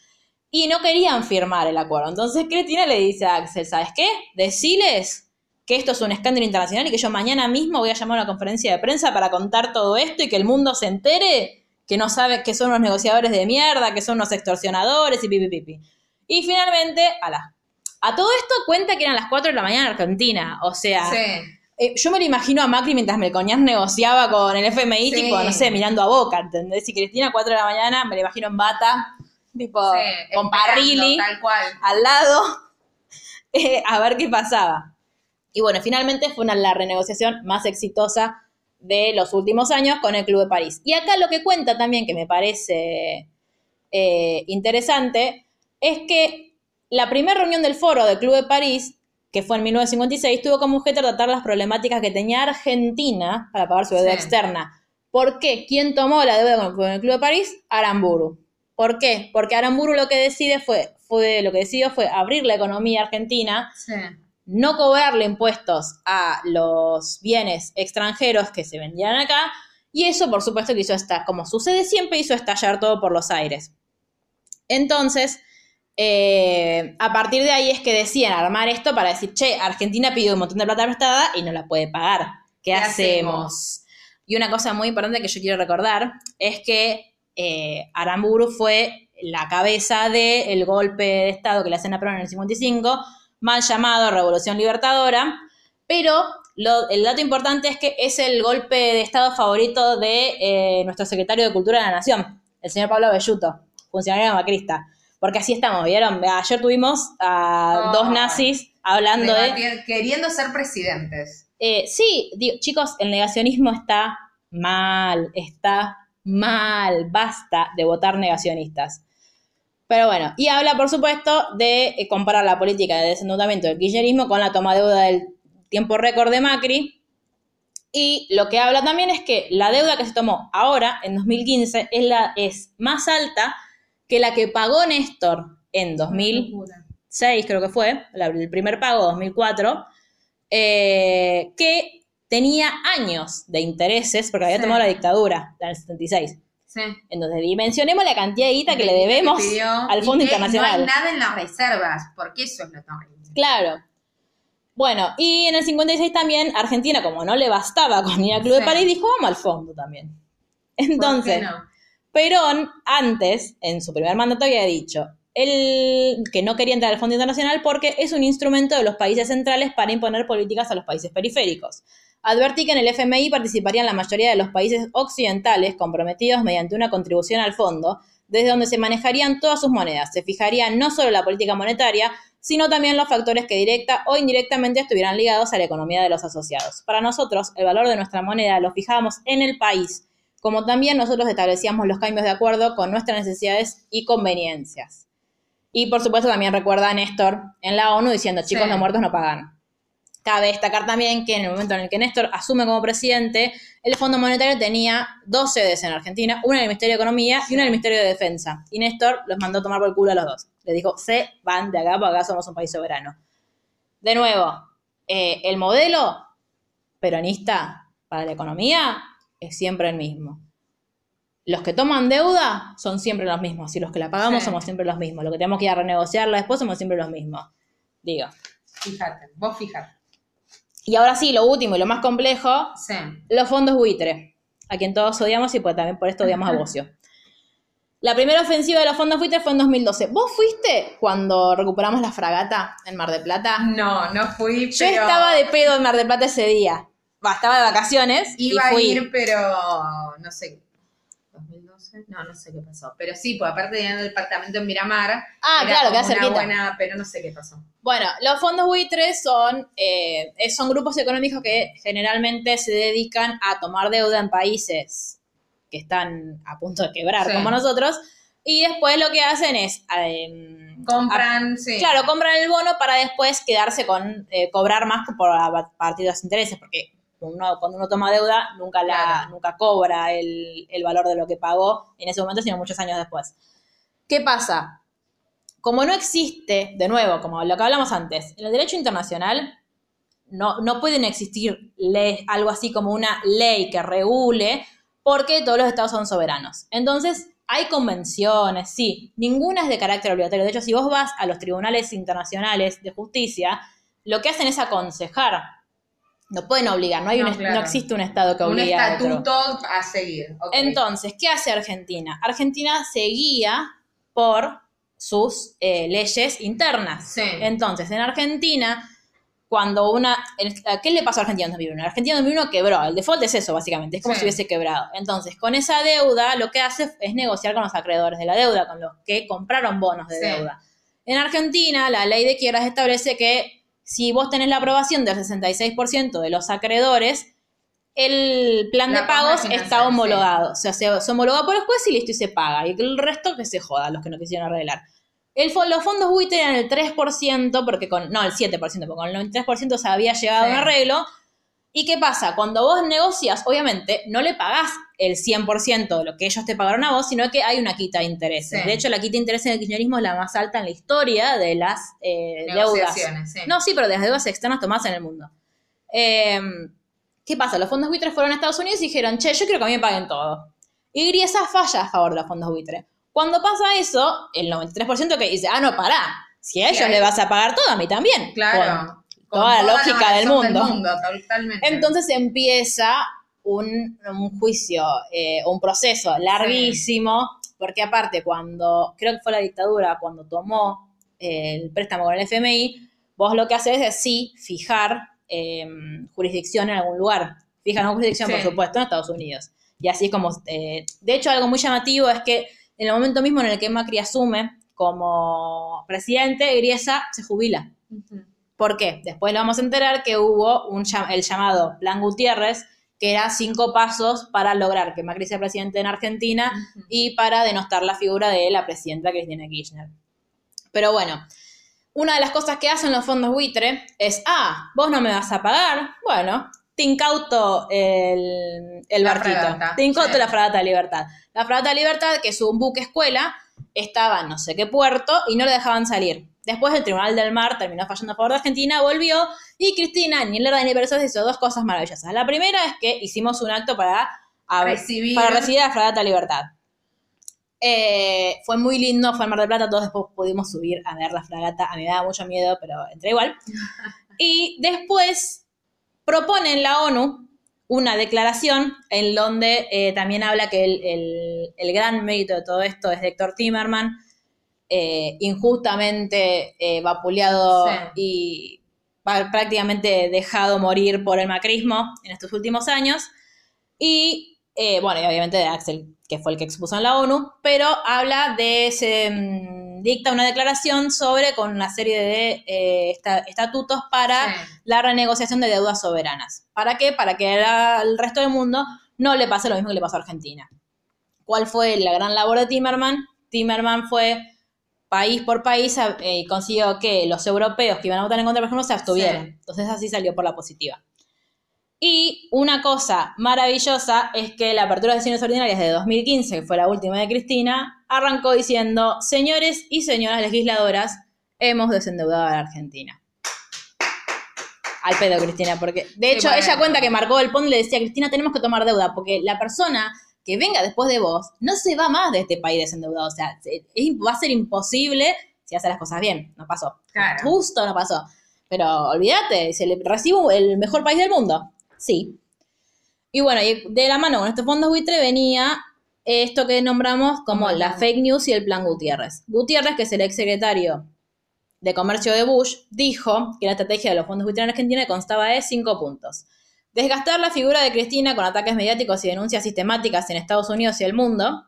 Y no querían firmar el acuerdo. Entonces Cristina le dice a Axel, ¿sabes qué? Deciles que esto es un escándalo internacional y que yo mañana mismo voy a llamar a una conferencia de prensa para contar todo esto y que el mundo se entere que no sabe que son unos negociadores de mierda, que son unos extorsionadores y pipi pipi. Y finalmente, ala. A todo esto cuenta que eran las 4 de la mañana en Argentina. O sea, Sí. eh, yo me lo imagino a Macri mientras Melcoñán negociaba con el FMI, Sí. tipo, no sé, mirando a Boca, ¿entendés? Y Cristina, 4 de la mañana, me lo imagino en bata, tipo, Sí, con Parrilli Tal cual. al lado, eh, a ver qué pasaba. Y bueno, finalmente fue una, la renegociación más exitosa de los últimos años con el Club de París. Y acá lo que cuenta también, que me parece eh, interesante, es que la primera reunión del foro del Club de París, que fue en 1956, tuvo como objeto tratar las problemáticas que tenía Argentina para pagar su deuda Sí. externa. ¿Por qué? ¿Quién tomó la deuda con el Club de París? Aramburu. ¿Por qué? Porque Aramburu lo que decide fue, fue, lo que decidió fue abrir la economía argentina, Sí. no cobrarle impuestos a los bienes extranjeros que se vendían acá, y eso por supuesto que hizo estallar, como sucede siempre, hizo estallar todo por los aires. Entonces, eh, a partir de ahí es que decían armar esto para decir, che, Argentina pidió un montón de plata prestada y no la puede pagar. ¿Qué, ¿Qué hacemos? hacemos? Y una cosa muy importante que yo quiero recordar es que eh, Aramburu fue la cabeza del golpe de Estado que le hacen a Perón en el 55, mal llamado Revolución Libertadora, pero lo- el dato importante es que es el golpe de Estado favorito de eh, nuestro secretario de Cultura de la Nación, el señor Pablo Belluto, funcionario macrista. Porque así estamos, ¿vieron? Ayer tuvimos a Oh. dos nazis hablando de... Queriendo ser presidentes. Eh, sí, digo, chicos, el negacionismo está mal, está mal, basta de votar negacionistas. Pero bueno, y habla, por supuesto, de eh, comparar la política de desendeudamiento del kirchnerismo con la toma de deuda del tiempo récord de Macri. Y lo que habla también es que la deuda que se tomó ahora, en 2015, es, la, es más alta que la que pagó Néstor en 2006, creo que fue, el primer pago, 2004, eh, que tenía años de intereses, porque había Sí. tomado la dictadura, la del 76. Sí. Entonces, dimensionemos la cantidad de guita que le debemos al y Fondo que Internacional. No hay nada en las reservas, porque eso es lo terrible. Claro. Bueno, y en el 56 también Argentina, como no le bastaba con ir al Club de. París, dijo, vamos al fondo también. Entonces. Perón, antes, en su primer mandato, había dicho el, que no quería entrar al Fondo Internacional porque es un instrumento de los países centrales para imponer políticas a los países periféricos. Advertí que en el FMI participarían la mayoría de los países occidentales comprometidos mediante una contribución al fondo, desde donde se manejarían todas sus monedas. Se fijaría no solo la política monetaria, sino también los factores que directa o indirectamente estuvieran ligados a la economía de los asociados. Para nosotros, el valor de nuestra moneda lo fijábamos en el país, como también nosotros establecíamos los cambios de acuerdo con nuestras necesidades y conveniencias. Y por supuesto también recuerda a Néstor en la ONU diciendo, chicos, Sí. los muertos no pagan. Cabe destacar también que en el momento en el que Néstor asume como presidente, el Fondo Monetario tenía dos sedes en Argentina, una en el Ministerio de Economía y una en el Ministerio de Defensa. Y Néstor los mandó a tomar por el culo a los dos. Les dijo, se van de acá, porque acá somos un país soberano. De nuevo, eh, el modelo peronista para la economía es siempre el mismo. Los que toman deuda son siempre los mismos, y los que la pagamos Sí. somos siempre los mismos. Lo que tenemos que ir a renegociarla después somos siempre los mismos. Digo. Fíjate, vos fíjate. Y ahora sí, lo último y lo más complejo, Sí. los fondos buitre, a quien todos odiamos y pues también por esto odiamos a Bocio. La primera ofensiva de los fondos buitre fue en 2012. ¿Vos fuiste cuando recuperamos la fragata en Mar de Plata? No, no fui, Yo pero estaba de pedo en Mar de Plata ese día. Va, estaba de vacaciones iba y a ir, pero no sé. ¿2012? No, no sé qué pasó. Pero sí, pues aparte de ir al departamento en Miramar. Ah, era claro, queda una cerquita. buena, pero no sé qué pasó. Bueno, los fondos buitres son, eh, son grupos económicos que generalmente se dedican a tomar deuda en países que están a punto de quebrar, Sí. como nosotros, y después lo que hacen es... eh, Compran, sí. Claro, compran el bono para después quedarse con eh, cobrar más por a partir de los intereses, porque uno, cuando uno toma deuda nunca la Claro. nunca cobra el, el valor de lo que pagó en ese momento, sino muchos años después. ¿Qué pasa? Como no existe, de nuevo, como lo que hablamos antes, en el derecho internacional no, no pueden existir leyes, algo así como una ley que regule, porque todos los estados son soberanos. Entonces, hay convenciones, sí, ninguna es de carácter obligatorio. De hecho, si vos vas a los tribunales internacionales de justicia, lo que hacen es aconsejar. No pueden obligar, no, hay No, un claro. no existe un estado que Un obligue a otro. estatuto a seguir. ok. Entonces, ¿qué hace Argentina? Argentina se guía por sus eh, leyes internas. Sí. Entonces, en Argentina, cuando una... ¿Qué le pasó a Argentina en 2001? Argentina en 2001 quebró. El default es eso, básicamente. Es como Sí. si hubiese quebrado. Entonces, con esa deuda, lo que hace es negociar con los acreedores de la deuda, con los que compraron bonos de Sí. deuda. En Argentina, la ley de quiebras establece que si vos tenés la aprobación del 66% de los acreedores, el plan La de pagos está homologado. O sea, se, se homologa por el juez y listo y se paga. Y el resto que se joda, los que no quisieron arreglar. El, los fondos buitre eran el 3%, porque con, no, el 7%, porque con el 93% se había llegado a un arreglo. ¿Y qué pasa? Cuando vos negocias, obviamente, no le pagás el 100% de lo que ellos te pagaron a vos, sino que hay una quita de intereses. Sí. De hecho, la quita de intereses del kirchnerismo es la más alta en la historia de las eh, deudas. Sí. No, sí, pero de las deudas externas tomadas en el mundo. Eh, ¿Qué pasa? Los fondos buitres fueron a Estados Unidos y dijeron, che, yo quiero que a mí me paguen todo. Y Griesa falla a favor de los fondos buitres. Cuando pasa eso, el 93% que dice, ah, no, pará, si a Sí, ellos hay- le vas a pagar todo, a mí también. Claro. Toda la lógica del razón mundo. totalmente. Entonces empieza un, un juicio, eh, un proceso larguísimo, porque aparte cuando, creo que fue la dictadura, cuando tomó eh, el préstamo con el FMI, vos lo que haces es sí fijar eh, jurisdicción en algún lugar. Fijan una jurisdicción, Sí. por supuesto, en Estados Unidos. Y así es como, eh, de hecho, algo muy llamativo es que en el momento mismo en el que Macri asume como presidente, Griesa se jubila. Ujú. ¿Por qué? Después lo vamos a enterar que hubo un, el llamado Plan Gutiérrez, que era cinco pasos para lograr que Macri sea presidente en Argentina y para denostar la figura de la presidenta Cristina Kirchner. Pero bueno, una de las cosas que hacen los fondos buitre es, ah, vos no me vas a pagar, bueno, te incauto el, el barquito, te incauto sí. la fragata de libertad. La fragata de libertad, que es un buque escuela, estaba en no sé qué puerto y no le dejaban salir. Después el Tribunal del Mar terminó fallando a favor de Argentina, volvió y Cristina, ni lerda ni perezosa, hizo dos cosas maravillosas. La primera es que hicimos un acto para, a- Recibir. para recibir a la fragata libertad. Eh, fue muy lindo, fue en Mar del Plata, todos después pudimos subir a ver la fragata. A mí me daba mucho miedo, pero entré igual. Y después proponen la ONU una declaración en donde eh, también habla que el, el- el gran mérito de todo esto es de Héctor Timerman, eh, injustamente eh, vapuleado Sí. y prácticamente dejado morir por el macrismo en estos últimos años. Y, bueno, y obviamente de Axel, que fue el que expuso en la ONU, pero habla de, se mm, dicta una declaración sobre con una serie de eh, esta- estatutos para Sí. la renegociación de deudas soberanas. ¿Para qué? Para que al resto del mundo no le pase lo mismo que le pasó a Argentina. ¿Cuál fue la gran labor de Timerman? Timerman fue país por país eh, y consiguió que los europeos que iban a votar en contra, por ejemplo, se abstuvieran. Sí. Entonces así salió por la positiva. Y una cosa maravillosa es que la apertura de sesiones ordinarias de 2015, que fue la última de Cristina, arrancó diciendo, señores y señoras legisladoras, hemos desendeudado a la Argentina. Al pedo, Cristina, porque de Sí, hecho bueno. ella cuenta que marcó el pon y le decía, Cristina, tenemos que tomar deuda, porque la persona que venga después de vos no se va más de este país desendeudado. O sea, es- va a ser imposible si hace las cosas bien. No pasó. Claro. Justo no pasó. Pero olvídate, se le recibo el mejor país del mundo. Sí. Y bueno, de la mano con estos fondos buitre venía esto que nombramos como la fake news y el plan Gutiérrez. Gutiérrez, que es el ex secretario de Comercio de Bush, dijo que la estrategia de los fondos buitre en Argentina constaba de cinco puntos. Desgastar la figura de Cristina con ataques mediáticos y denuncias sistemáticas en Estados Unidos y el mundo.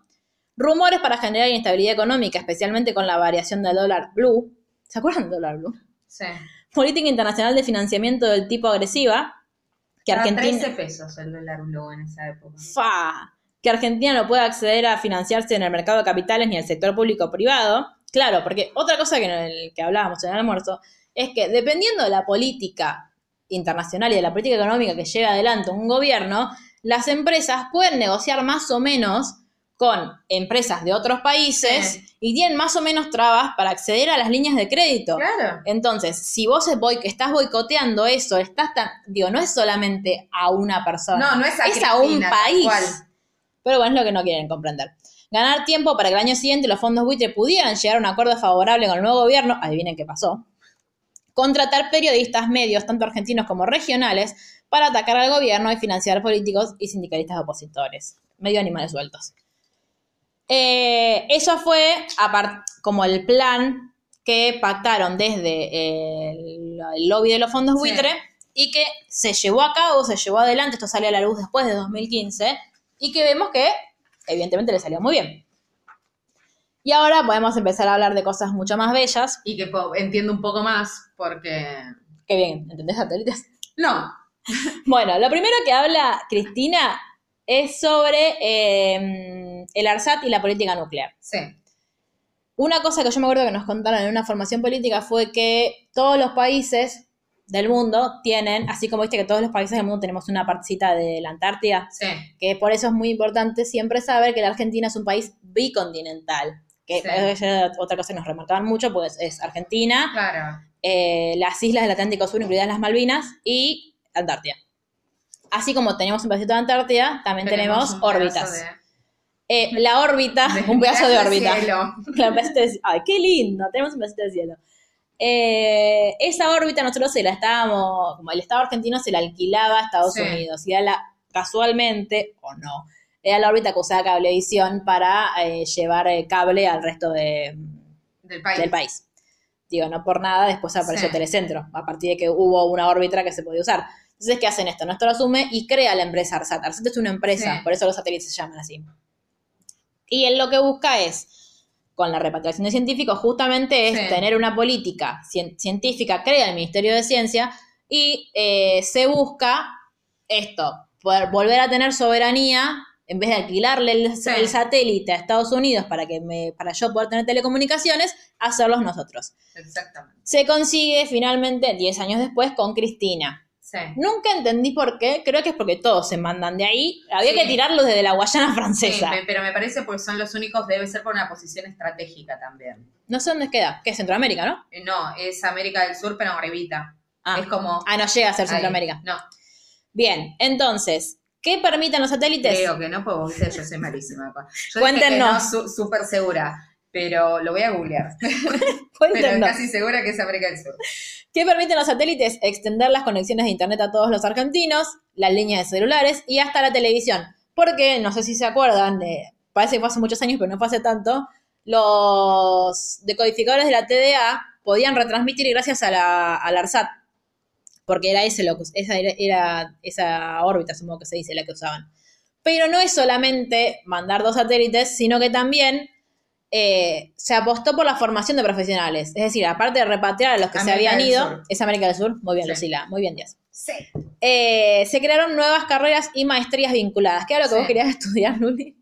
Rumores para generar inestabilidad económica, especialmente con la variación del dólar blue. ¿Se acuerdan del dólar blue? Sí. Política internacional de financiamiento del tipo agresiva. Que Argentina. 13 pesos el dólar blue en esa época. Fa. Que Argentina no pueda acceder a financiarse en el mercado de capitales ni el sector público privado. Claro, porque otra cosa que, en el que hablábamos en el almuerzo es que dependiendo de la política internacional y de la política económica que lleve adelante un gobierno, las empresas pueden negociar más o menos con empresas de otros países Sí. y tienen más o menos trabas para acceder a las líneas de crédito. Claro. Entonces, si vos estás boicoteando eso, estás tan, digo, no es solamente a una persona, No, no es a es a un país. cual. Pero bueno, es lo que no quieren comprender. Ganar tiempo para que el año siguiente los fondos buitre pudieran llegar a un acuerdo favorable con el nuevo gobierno, adivinen qué pasó. Contratar periodistas medios, tanto argentinos como regionales, para atacar al gobierno y financiar políticos y sindicalistas opositores. Medio animales sueltos. Eh, eso fue como el plan que pactaron desde el, el lobby de los fondos Sí. buitre y que se llevó a cabo, se llevó adelante, esto salió a la luz después de 2015 y que vemos que evidentemente le salió muy bien. Y ahora podemos empezar a hablar de cosas mucho más bellas. Y que entiendo un poco más porque... Qué bien, ¿entendés satélites? No. Bueno, lo primero que habla Cristina es sobre eh, el ARSAT y la política nuclear. Sí. Una cosa que yo me acuerdo que nos contaron en una formación política fue que todos los países del mundo tienen, así como viste que todos los países del mundo tenemos una partecita de la Antártida, Sí. que por eso es muy importante siempre saber que la Argentina es un país bicontinental. Que Sí. es otra cosa que nos remarcaban mucho, pues es Argentina, Claro. eh, las islas del Atlántico Sur, incluidas las Malvinas, y Antártida. Así como tenemos un pedacito de Antártida, también tenemos, órbitas. de- Eh, la órbita, de- un pedazo de órbita. cielo. Pedacito de- Ay, qué lindo, tenemos un pedacito de cielo. Eh, esa órbita nosotros se la estábamos, como el Estado argentino se la alquilaba a Estados Sí. Unidos y era la, casualmente, o no, era la órbita que usaba Cablevisión para eh, llevar eh, cable al resto de, Del país. del país. Digo, no por nada, después apareció Sí. Telecentro, a partir de que hubo una órbita que se podía usar. Entonces, ¿qué hacen esto? Nuestro asume y crea la empresa ARSAT. ARSAT es una empresa, Sí. por eso los satélites se llaman así. Y él lo que busca es, con la repatriación de científicos, justamente es Sí. tener una política cien- científica, crea el Ministerio de Ciencia, y eh, se busca esto, poder volver a tener soberanía, en vez de alquilarle el, Sí. el satélite a Estados Unidos para, que me, para yo poder tener telecomunicaciones, hacerlos nosotros. Exactamente. Se consigue finalmente 10 años después con Cristina. Sí. Nunca entendí por qué, creo que es porque todos se mandan de ahí. Había Sí. que tirarlos desde la Guayana Sí, francesa. pe- pero me parece porque son los únicos, debe ser por una posición estratégica también. No sé dónde queda, que es Centroamérica, ¿no? Eh, No, es América del Sur, pero arribita. Ah. Es como... Ah, no llega a ser ahí. Centroamérica. No, Bien, entonces, ¿Qué permiten los satélites? Creo que no, vos viste, yo soy malísima. Yo dije que Cuéntenos. su- súper segura, pero lo voy a googlear. Pero casi segura que es América del Sur. ¿Qué permiten los satélites? Extender las conexiones de internet a todos los argentinos, las líneas de celulares y hasta la televisión. Porque, no sé si se acuerdan, de, parece que fue hace muchos años, pero no fue hace tanto, los decodificadores de la TDA podían retransmitir gracias a la, al ARSAT. Porque era ese lo que- esa era, era esa órbita, supongo que se dice, la que usaban. Pero no es solamente mandar dos satélites, sino que también eh, se apostó por la formación de profesionales. Es decir, aparte de repatriar a los que se habían ido, Sur. es América del Sur, muy bien, Sí. Lucila, muy bien, Díaz. Sí. Eh, se crearon nuevas carreras y maestrías vinculadas. ¿Qué era lo que Sí. vos querías estudiar, Luli?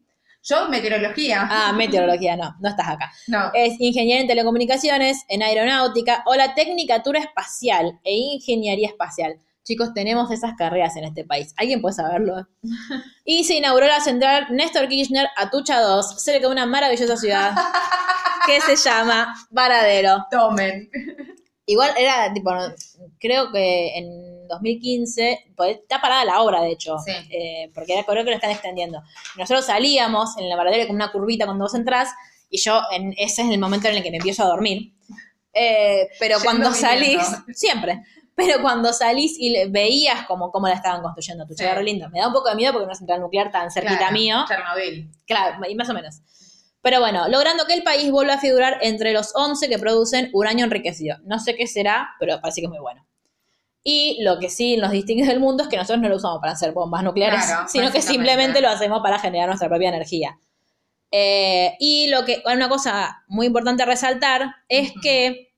Yo, meteorología. Ah, meteorología, no, no estás acá. no. Es ingeniería en telecomunicaciones, en aeronáutica o la tecnicatura espacial e ingeniería espacial. Chicos, tenemos esas carreras en este país. ¿Alguien puede saberlo? Y se inauguró la central Néstor Kirchner Atucha 2, cerca de una maravillosa ciudad que se llama Varadero. Tomen. Igual era, tipo, creo que en 2015, pues, está parada la obra, de hecho, Sí. eh, porque era, creo que lo están extendiendo. Nosotros salíamos en la Varadero con una curvita cuando vos entrás, y yo, en, ese es el momento en el que me empiezo a dormir. Eh, pero Yendo, cuando salís, siempre, pero cuando salís y le- veías como cómo la estaban construyendo, tu Sí. re lindo. Me da un poco de miedo porque no es una central nuclear tan cerquita Claro, mío. Chernobyl. Claro, y más o menos. Pero bueno, logrando que el país vuelva a figurar entre los 11 que producen uranio enriquecido. No sé qué será, pero parece que es muy bueno. Y lo que sí nos distingue del mundo es que nosotros no lo usamos para hacer bombas nucleares, Claro, sino que simplemente lo hacemos para generar nuestra propia energía. Eh, y lo que, una cosa muy importante a resaltar es que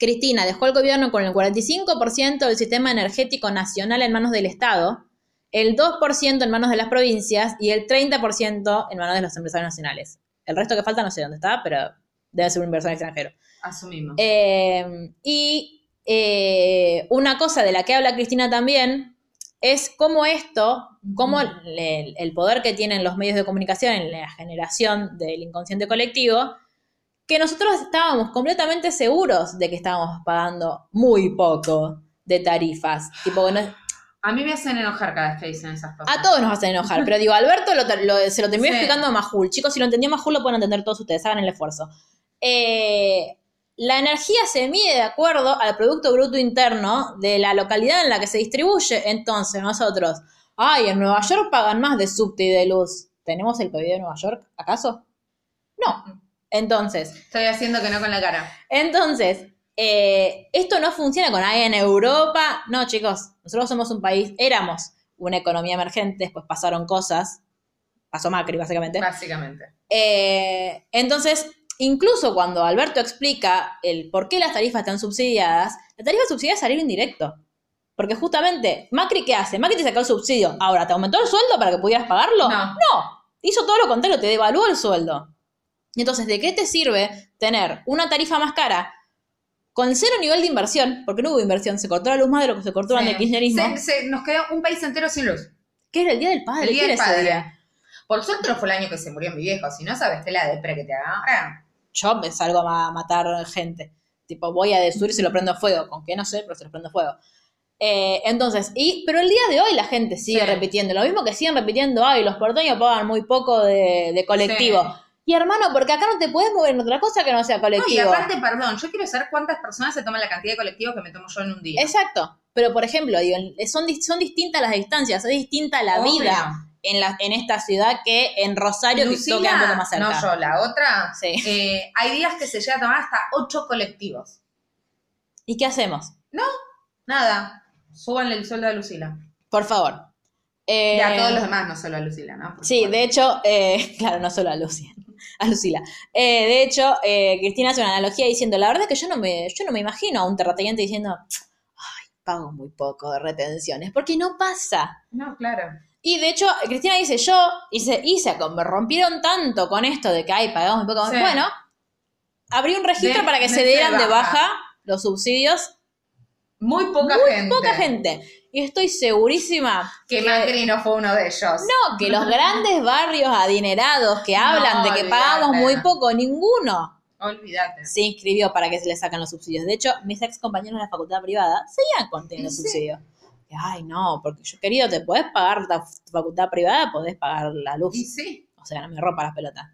Cristina dejó el gobierno con el 45% del sistema energético nacional en manos del Estado, el 2% en manos de las provincias y el 30% en manos de los empresarios nacionales. El resto que falta no sé dónde está, pero debe ser un inversor extranjero. Asumimos. Eh, y eh, una cosa de la que habla Cristina también es cómo esto, cómo el, el poder que tienen los medios de comunicación en la generación del inconsciente colectivo, que nosotros estábamos completamente seguros de que estábamos pagando muy poco de tarifas. Tipo, que no- A mí me hacen enojar cada vez que dicen esas cosas. a todos nos hacen enojar, pero digo, Alberto lo, lo- se lo terminó Sí. explicando a Majul. Chicos, si lo entendió Majul, lo pueden entender todos ustedes, hagan el esfuerzo. Eh, la energía se mide de acuerdo al Producto Bruto Interno de la localidad en la que se distribuye. Entonces, nosotros, ay, en Nueva York pagan más de subte y de luz. ¿Tenemos el PIB de Nueva York, acaso? No. Entonces, Estoy haciendo que no con la cara. entonces, eh, esto no funciona con ahí en Europa. No, chicos, nosotros somos un país, éramos una economía emergente, después pasaron cosas, pasó Macri básicamente. Básicamente. Eh, entonces, incluso cuando Alberto explica el por qué las tarifas están subsidiadas, la tarifa subsidiada es salir indirecto. Porque justamente, Macri, ¿qué hace? Macri te sacó el subsidio. Ahora, ¿te aumentó el sueldo para que pudieras pagarlo? No. No. Hizo todo lo contrario, te devaluó el sueldo. Y Entonces, ¿de qué te sirve tener una tarifa más cara con cero nivel de inversión? Porque no hubo inversión, se cortó la luz más de lo que se cortó durante el kirchnerismo. Se- se- nos quedó un país entero sin luz. ¿Qué era el Día del Padre? El día ¿Qué del padre. día? Por suerte no fue el año que se murió mi viejo. Si no sabes, te la depre que te haga. yo me salgo a matar gente. Tipo, voy a destruir si lo prendo fuego. Con qué no sé, pero se lo prendo fuego. Eh, entonces, y, pero el día de hoy la gente sigue Sí. repitiendo. Lo mismo que siguen repitiendo, ay, los porteños pagan muy poco de, de colectivo. Sí. Y hermano, porque acá no te puedes mover en otra cosa que no sea No, y colectivo. aparte, perdón, yo quiero saber cuántas personas se toman la cantidad de colectivos que me tomo yo en un día. Exacto. Pero, por ejemplo, digo, son, son distintas las distancias, es distinta la Obvio. vida en, la, en esta ciudad que en Rosario, que Lucila, queda un poco más cerca. no yo, la otra, Sí. eh, hay días que se llega a tomar hasta ocho colectivos. ¿Y qué hacemos? Nada, súbanle el sueldo a Lucila. Por favor. Eh, Y a todos los demás, no solo a Lucila, ¿no? Por Sí, de hecho, eh, claro, no solo a Lucy, a Lucila. Eh, de hecho, eh, Cristina hace una analogía diciendo, la verdad es que yo no me, yo no me imagino a un terrateniente diciendo, ay, pago muy poco de retenciones, porque no pasa. No, claro. Y de hecho, Cristina dice, yo hice, hice, como me rompieron tanto con esto de que, ay, pagamos muy poco. Sí. Bueno, abrí un registro De- para que se dieran de baja. los subsidios Muy poca muy gente. poca gente. Y estoy segurísima Que Macri no fue uno de ellos. No, que los grandes barrios adinerados que No, hablan de que pagamos muy poco, ninguno Olvídate. se inscribió para que se le sacan los subsidios. De hecho, mis ex compañeros de la facultad privada seguían conteniendo Sí. subsidios. Ay, no, porque yo, querido, te podés pagar la facultad privada, podés pagar la luz. Y sí. O sea, no me rompa las pelotas.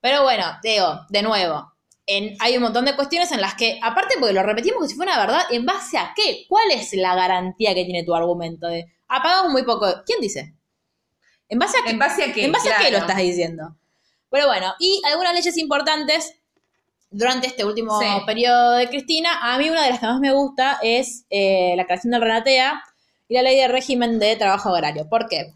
Pero bueno, digo, de nuevo, en, hay un montón de cuestiones en las que, aparte porque lo repetimos como si fuera una verdad, ¿en base a qué? ¿Cuál es la garantía que tiene tu argumento de apagamos muy poco? ¿Quién dice? ¿En base a qué? ¿En base a qué? ¿En base a qué lo estás diciendo? Pero bueno, y algunas leyes importantes durante este último Sí. periodo de Cristina. A mí una de las que más me gusta es eh, la creación del Renatea y la ley de régimen de trabajo agrario. ¿Por qué?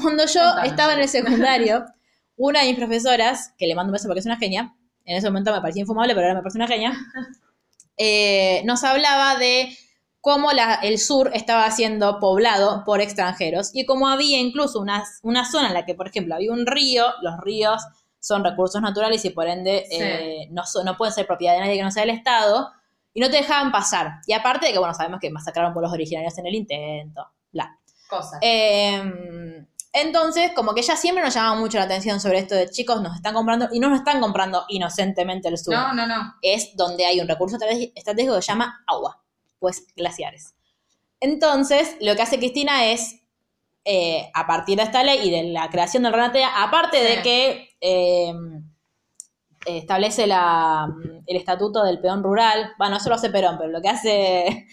Cuando yo estaba en el secundario, una de mis profesoras, que le mando un beso porque es una genia, en ese momento me parecía infumable, pero ahora me parece una genia, eh, nos hablaba de cómo la- el sur estaba siendo poblado por extranjeros y cómo había incluso una, una zona en la que, por ejemplo, había un río, los ríos son recursos naturales y por ende Sí. eh, no, pueden ser propiedad de nadie que no sea del Estado, y no te dejaban pasar. Y aparte de que, bueno, sabemos que masacraron pueblos originarios en el intento, bla. Cosas. Eh, entonces, como que ella siempre nos llamaba mucho la atención sobre esto de chicos, nos están comprando, y no nos están comprando inocentemente el sur no, no, no. es donde hay un recurso estratégico que se llama agua, pues glaciares. Entonces, lo que hace Cristina es, eh, a partir de esta ley y de la creación del Renatea, aparte Sí. de que eh, establece la, el estatuto del peón rural, bueno, eso lo hace Perón, pero lo que hace...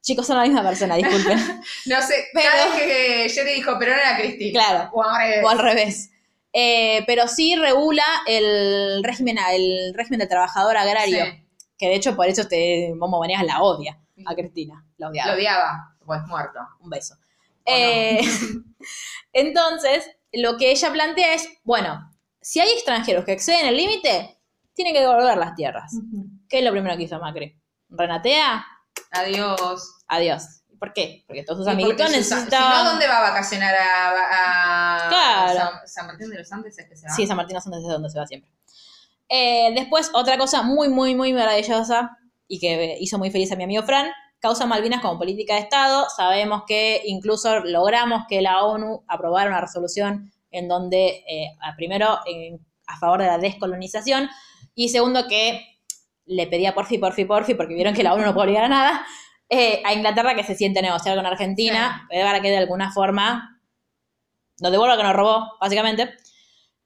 Chicos, son la misma persona, disculpen. No sé, Pero- cada vez que Jerry dijo, pero no era Cristina. Claro. O al revés. Eh, pero sí regula el régimen, el régimen del trabajador agrario, Sí. que de hecho por eso te, Momo Venegas la odia a Cristina, la odiaba. Lo odiaba, pues muerto. Un beso. no? Eh, entonces, lo que ella plantea es, bueno, si hay extranjeros que exceden el límite, tienen que devolver las tierras. ¿Qué es lo primero que hizo Macri? ¿Renatea? Adiós. Adiós. ¿Por qué? Porque todos sus porque amiguitos si- Si no. ¿dónde va a vacacionar a, a Claro. San, San Martín de los Andes? ¿Es que se va? Sí, San Martín es donde se va siempre. Eh, después, otra cosa muy, muy, muy maravillosa y que hizo muy feliz a mi amigo Fran, causa Malvinas como política de Estado. Sabemos que incluso logramos que la ONU aprobara una resolución en donde, eh, primero, en- a favor de la descolonización y segundo, que le pedía porfi, porfi, porfi, porque vieron que la ONU no puede obligar a nada, eh, a Inglaterra que se siente a negociar con Argentina eh, para que de alguna forma nos devuelva lo que nos robó, básicamente.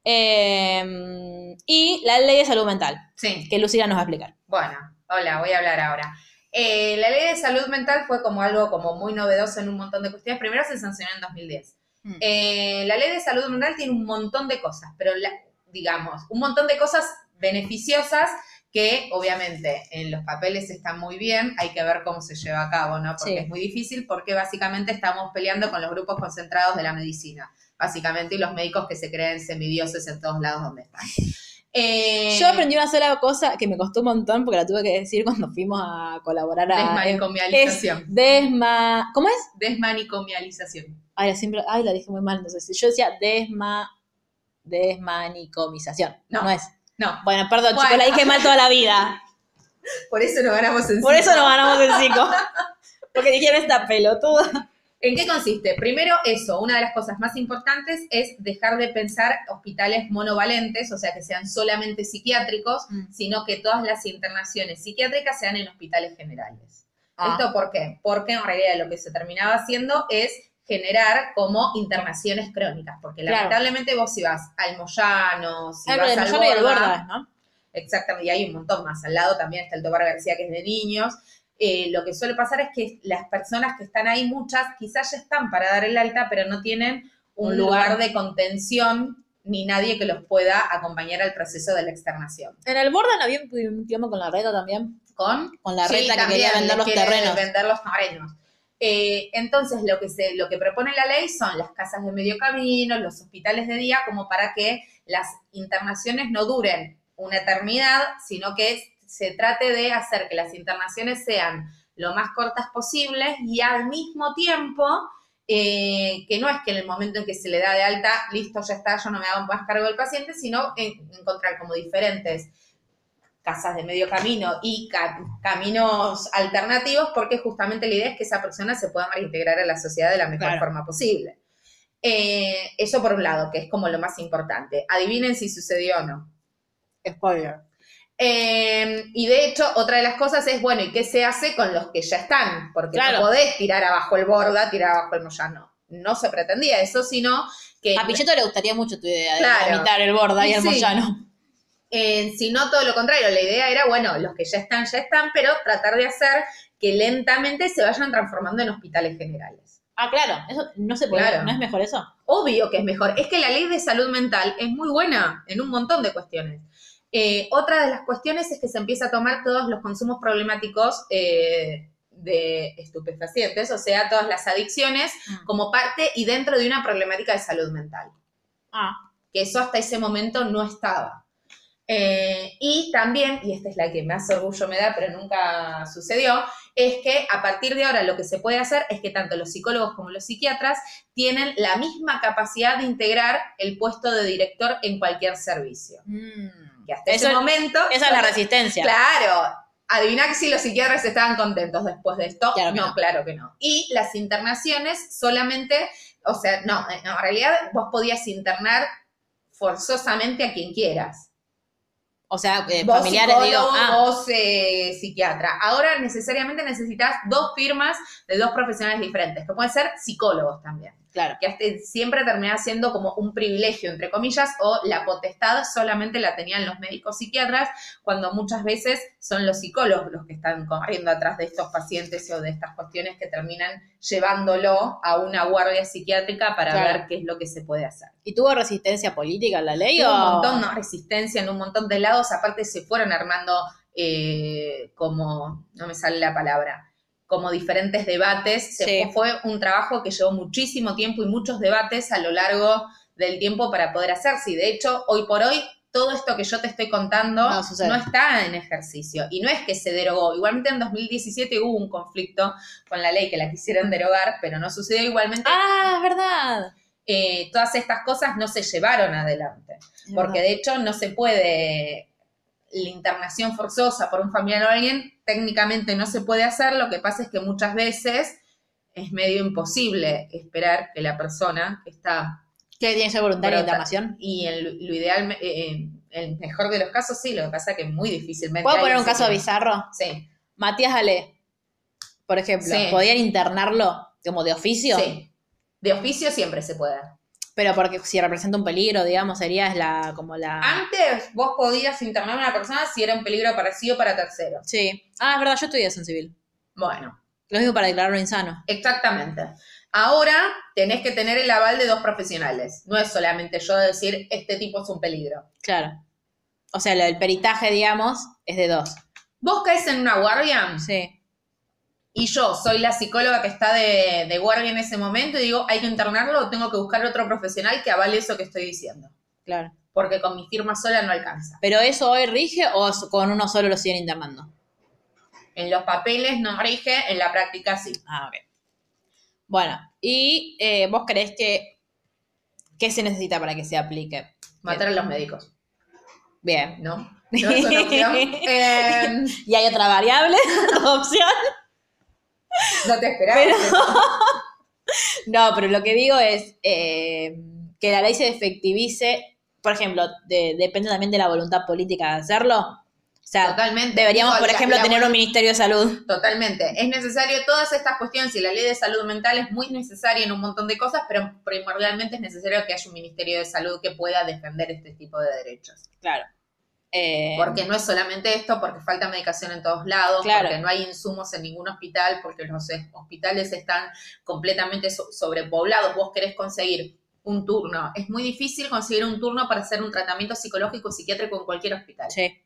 Eh, y la ley de salud mental, Sí. que Lucila nos va a explicar. Bueno, hola, voy a hablar ahora. Eh, la ley de salud mental fue como algo como muy novedoso en un montón de cuestiones. Primero se sancionó en 2010. Mm. Eh, la ley de salud mental tiene un montón de cosas, pero la- digamos, un montón de cosas beneficiosas que obviamente en los papeles están muy bien, hay que ver cómo se lleva a cabo, ¿no? Porque Sí. es muy difícil porque básicamente estamos peleando con los grupos concentrados de la medicina, básicamente, y los médicos que se creen semidioses en todos lados donde están. Eh, Yo aprendí una sola cosa que me costó un montón porque la tuve que decir cuando fuimos a colaborar a... Desmanicomialización. Es desma... ¿Cómo es? Desmanicomialización. Ay, la siempre... Ay, la dije muy mal, entonces yo decía desma... Desmanicomización. No es. No, Bueno, perdón, chicos, la dije mal toda la vida. por eso no ganamos en Por cinco. eso no ganamos el 5. Porque dijeron esta pelotuda. ¿En qué consiste? Primero, eso, una de las cosas más importantes es dejar de pensar hospitales monovalentes, o sea, que sean solamente psiquiátricos, Mm. sino que todas las internaciones psiquiátricas sean en hospitales generales. Ah. ¿Esto por qué? Porque en realidad lo que se terminaba haciendo es generar como internaciones crónicas, porque Claro. lamentablemente vos si vas al Moyano, si vas al Moyano Borda, Borda, ¿no? Exactamente, y hay un montón más. Al lado también está el Tobar García, que es de niños. Eh, lo que suele pasar es que las personas que están ahí, muchas, quizás ya están para dar el alta, pero no tienen un, Un lugar. lugar. de contención ni nadie que los pueda acompañar al proceso de la externación. En el Borda no había un tiempo con la reta también. ¿Con? Con la Sí, reta que quería vender los terrenos. Vender los terrenos. Eh, entonces, lo que, se, lo que propone la ley son las casas de medio camino, los hospitales de día, como para que las internaciones no duren una eternidad, sino que se trate de hacer que las internaciones sean lo más cortas posibles y al mismo tiempo eh, que no es que en el momento en que se le da de alta, listo, ya está, yo no me hago más cargo del paciente, sino en- encontrar como diferentes casas de medio camino y ca- caminos alternativos, porque justamente la idea es que esa persona se pueda reintegrar a la sociedad de la mejor Claro. forma posible. Eh, eso por un lado, que es como lo más importante. Adivinen si sucedió o no. Spoiler. Eh, y de hecho, otra de las cosas es, bueno, ¿y qué se hace con los que ya están? Porque Claro. no podés tirar abajo el borda, tirar abajo el moyano. No se pretendía eso, sino que A Pichetto le gustaría mucho tu idea de Claro. el borda y el Sí. moyano. Eh, si no todo lo contrario, la idea era, bueno, los que ya están, ya están, pero tratar de hacer que lentamente se vayan transformando en hospitales generales. Ah, claro, eso no se puede, Claro. ¿no es mejor eso? Obvio que es mejor. Es que la ley de salud mental es muy buena en un montón de cuestiones. Eh, otra de las cuestiones es que se empieza a tomar todos los consumos problemáticos eh, de estupefacientes, o sea, todas las adicciones, como parte y dentro de una problemática de salud mental. Ah, que eso hasta ese momento no estaba. Eh, y también, y esta es la que más orgullo me da, pero nunca sucedió, es que a partir de ahora lo que se puede hacer es que tanto los psicólogos como los psiquiatras tienen la misma capacidad de integrar el puesto de director en cualquier servicio. mm. Que hasta Eso- ese momento... esa es la resistencia. Claro. Adivina si los psiquiatras estaban contentos después de esto. Claro que no, no. claro que no. Y las internaciones solamente, o sea, no, en realidad vos podías internar forzosamente a quien quieras. O sea, eh, Vos familiares, digo, psicólogo, ah, vos eh, psiquiatra. Ahora necesariamente necesitas dos firmas de dos profesionales diferentes, que pueden ser psicólogos también. Claro. Que hasta siempre termina siendo como un privilegio, entre comillas, o la potestad solamente la tenían los médicos psiquiatras, cuando muchas veces son los psicólogos los que están corriendo atrás de estos pacientes o de estas cuestiones que terminan llevándolo a una guardia psiquiátrica para Claro. ver qué es lo que se puede hacer. ¿Y tuvo resistencia política en la ley Hubo o...? un montón de resistencia en un montón de lados, aparte se fueron armando eh, como, no me sale la palabra, como diferentes debates. Sí. fue, fue un trabajo que llevó muchísimo tiempo y muchos debates a lo largo del tiempo para poder hacerse. Y de hecho, hoy por hoy, todo esto que yo te estoy contando No está en ejercicio. Y no es que se derogó. Igualmente en 2017 hubo un conflicto con la ley que la quisieron derogar, pero no sucedió igualmente. Ah, es verdad. eh, todas estas cosas no se llevaron adelante Es porque verdad. de hecho no se puede la internación forzosa por un familiar o alguien técnicamente no se puede hacer lo que pasa es que muchas veces es medio imposible esperar que la persona que está ¿Qué tiene que ser voluntaria de Brota. internación? y en lo ideal eh, en el mejor de los casos sí lo que pasa es que muy difícilmente ¿Puedo poner un caso bizarro? sí Matías Ale, por ejemplo, Sí. ¿podían internarlo como de oficio? sí de oficio siempre se puede Pero porque si representa un peligro, digamos, sería la como la... antes vos podías internar a una persona si era un peligro para sí o para terceros Sí. Ah, es verdad, yo estudié eso en civil. bueno Lo mismo para declararlo insano. Exactamente. Ahora tenés que tener el aval de dos profesionales. No es solamente yo decir, este tipo es un peligro. Claro. O sea, del peritaje, digamos, es de dos. Vos caes en una guardia Sí. Y yo soy la psicóloga que está de, de guardia en ese momento y digo, hay que internarlo o tengo que buscar otro profesional que avale eso que estoy diciendo. Claro. Porque con mi firma sola no alcanza. ¿Pero eso hoy rige o con uno solo lo siguen internando? En los papeles no rige, en la práctica sí. Ah, ok. Bueno, ¿y eh, vos creés que qué se necesita para que se aplique? Matar a los médicos, Bien. ¿no? No es una opción. Eh, ¿Y hay otra variable? opción? No te esperaba. Pero- No, pero lo que digo es eh, que la ley se efectivice, por ejemplo, de- depende también de la voluntad política de hacerlo. O sea, Totalmente. deberíamos, por la- ejemplo, la tener un Ministerio de Salud. Totalmente. Es necesario todas estas cuestiones y la ley de salud mental es muy necesaria en un montón de cosas, pero primordialmente es necesario que haya un Ministerio de Salud que pueda defender este tipo de derechos. Claro. Eh, Porque no es solamente esto, porque falta medicación en todos lados, Claro. porque no hay insumos en ningún hospital, porque los hospitales están completamente so- sobrepoblados. Vos querés conseguir un turno. Es muy difícil conseguir un turno para hacer un tratamiento psicológico o psiquiátrico en cualquier hospital. sí.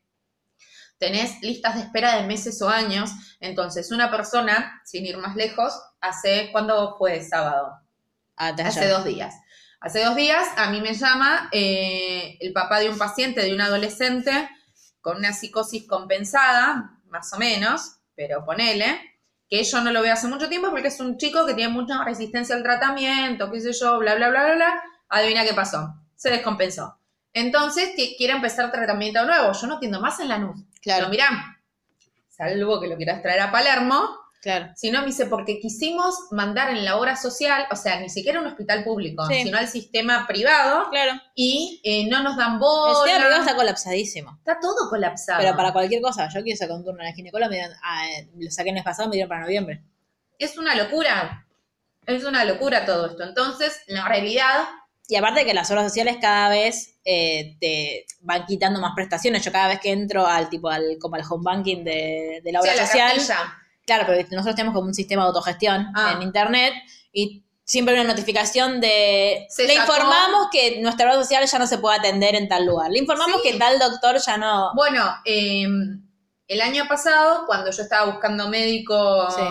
tenés listas de espera de meses o años. Entonces, una persona, sin ir más lejos, hace, ¿cuándo fue sábado? Ah, Hace dos días. Hace dos días a mí me llama eh, el papá de un paciente, de un adolescente, con una psicosis compensada, más o menos, pero ponele, que yo no lo veo hace mucho tiempo porque es un chico que tiene mucha resistencia al tratamiento, qué sé yo, bla, bla, bla, bla, bla. Adivina qué pasó. Se descompensó. Entonces, quiere empezar tratamiento nuevo. Yo no atiendo más en la NUS. Claro. Pero mirá, salvo que lo quieras traer a Palermo, Claro. Sino me dice, porque quisimos mandar en la obra social, o sea, ni siquiera un hospital público, Sí. sino al sistema privado, Claro. y eh, no nos dan El bola. sistema privado está colapsadísimo. Está todo colapsado. Pero para cualquier cosa, yo quiero sacar un turno en la ginecóloga, me dieron, ah, eh, lo saqué en el pasado, me dieron para noviembre. Es una locura. Es una locura todo esto. Entonces, la realidad, Y aparte que las obras sociales cada vez eh, te van quitando más prestaciones. Yo cada vez que entro al tipo al, como al home banking de, de la obra la social. Claro, pero nosotros tenemos como un sistema de autogestión Ah. en internet y siempre hay una notificación de Se le sacó- informamos que nuestra obra social ya no se puede atender en tal lugar. Le informamos Sí. que tal doctor ya no. Bueno, eh, el año pasado, cuando yo estaba buscando médicos Sí.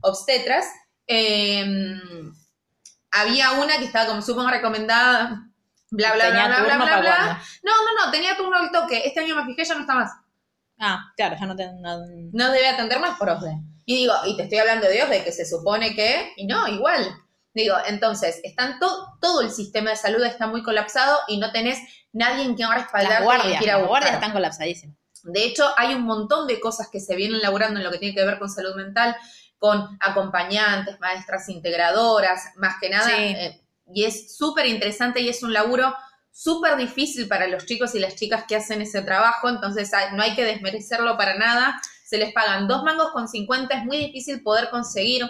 obstetras, eh, había una que estaba como súper recomendada, bla, bla, Tenía bla, bla, bla, bla, bla. cuándo. No, no, no, tenía turno al toque. Este año me fijé, ya no está más. Ah, claro, ya no te. no- No debe atender más por OSDE. Y digo, y te estoy hablando de OSDE, que se supone que, y no, igual. Digo, entonces, están to- todo el sistema de salud está muy colapsado y no tenés nadie en quien respaldarte las y guardias, que ir a las guardias buscar. están colapsadísimas. De hecho, hay un montón de cosas que se vienen laburando en lo que tiene que ver con salud mental, con acompañantes, maestras integradoras, más que nada. Sí. eh, y es súper interesante y es un laburo súper difícil para los chicos y las chicas que hacen ese trabajo, entonces no hay que desmerecerlo para nada. Se les pagan dos mangos con 50, es muy difícil poder conseguir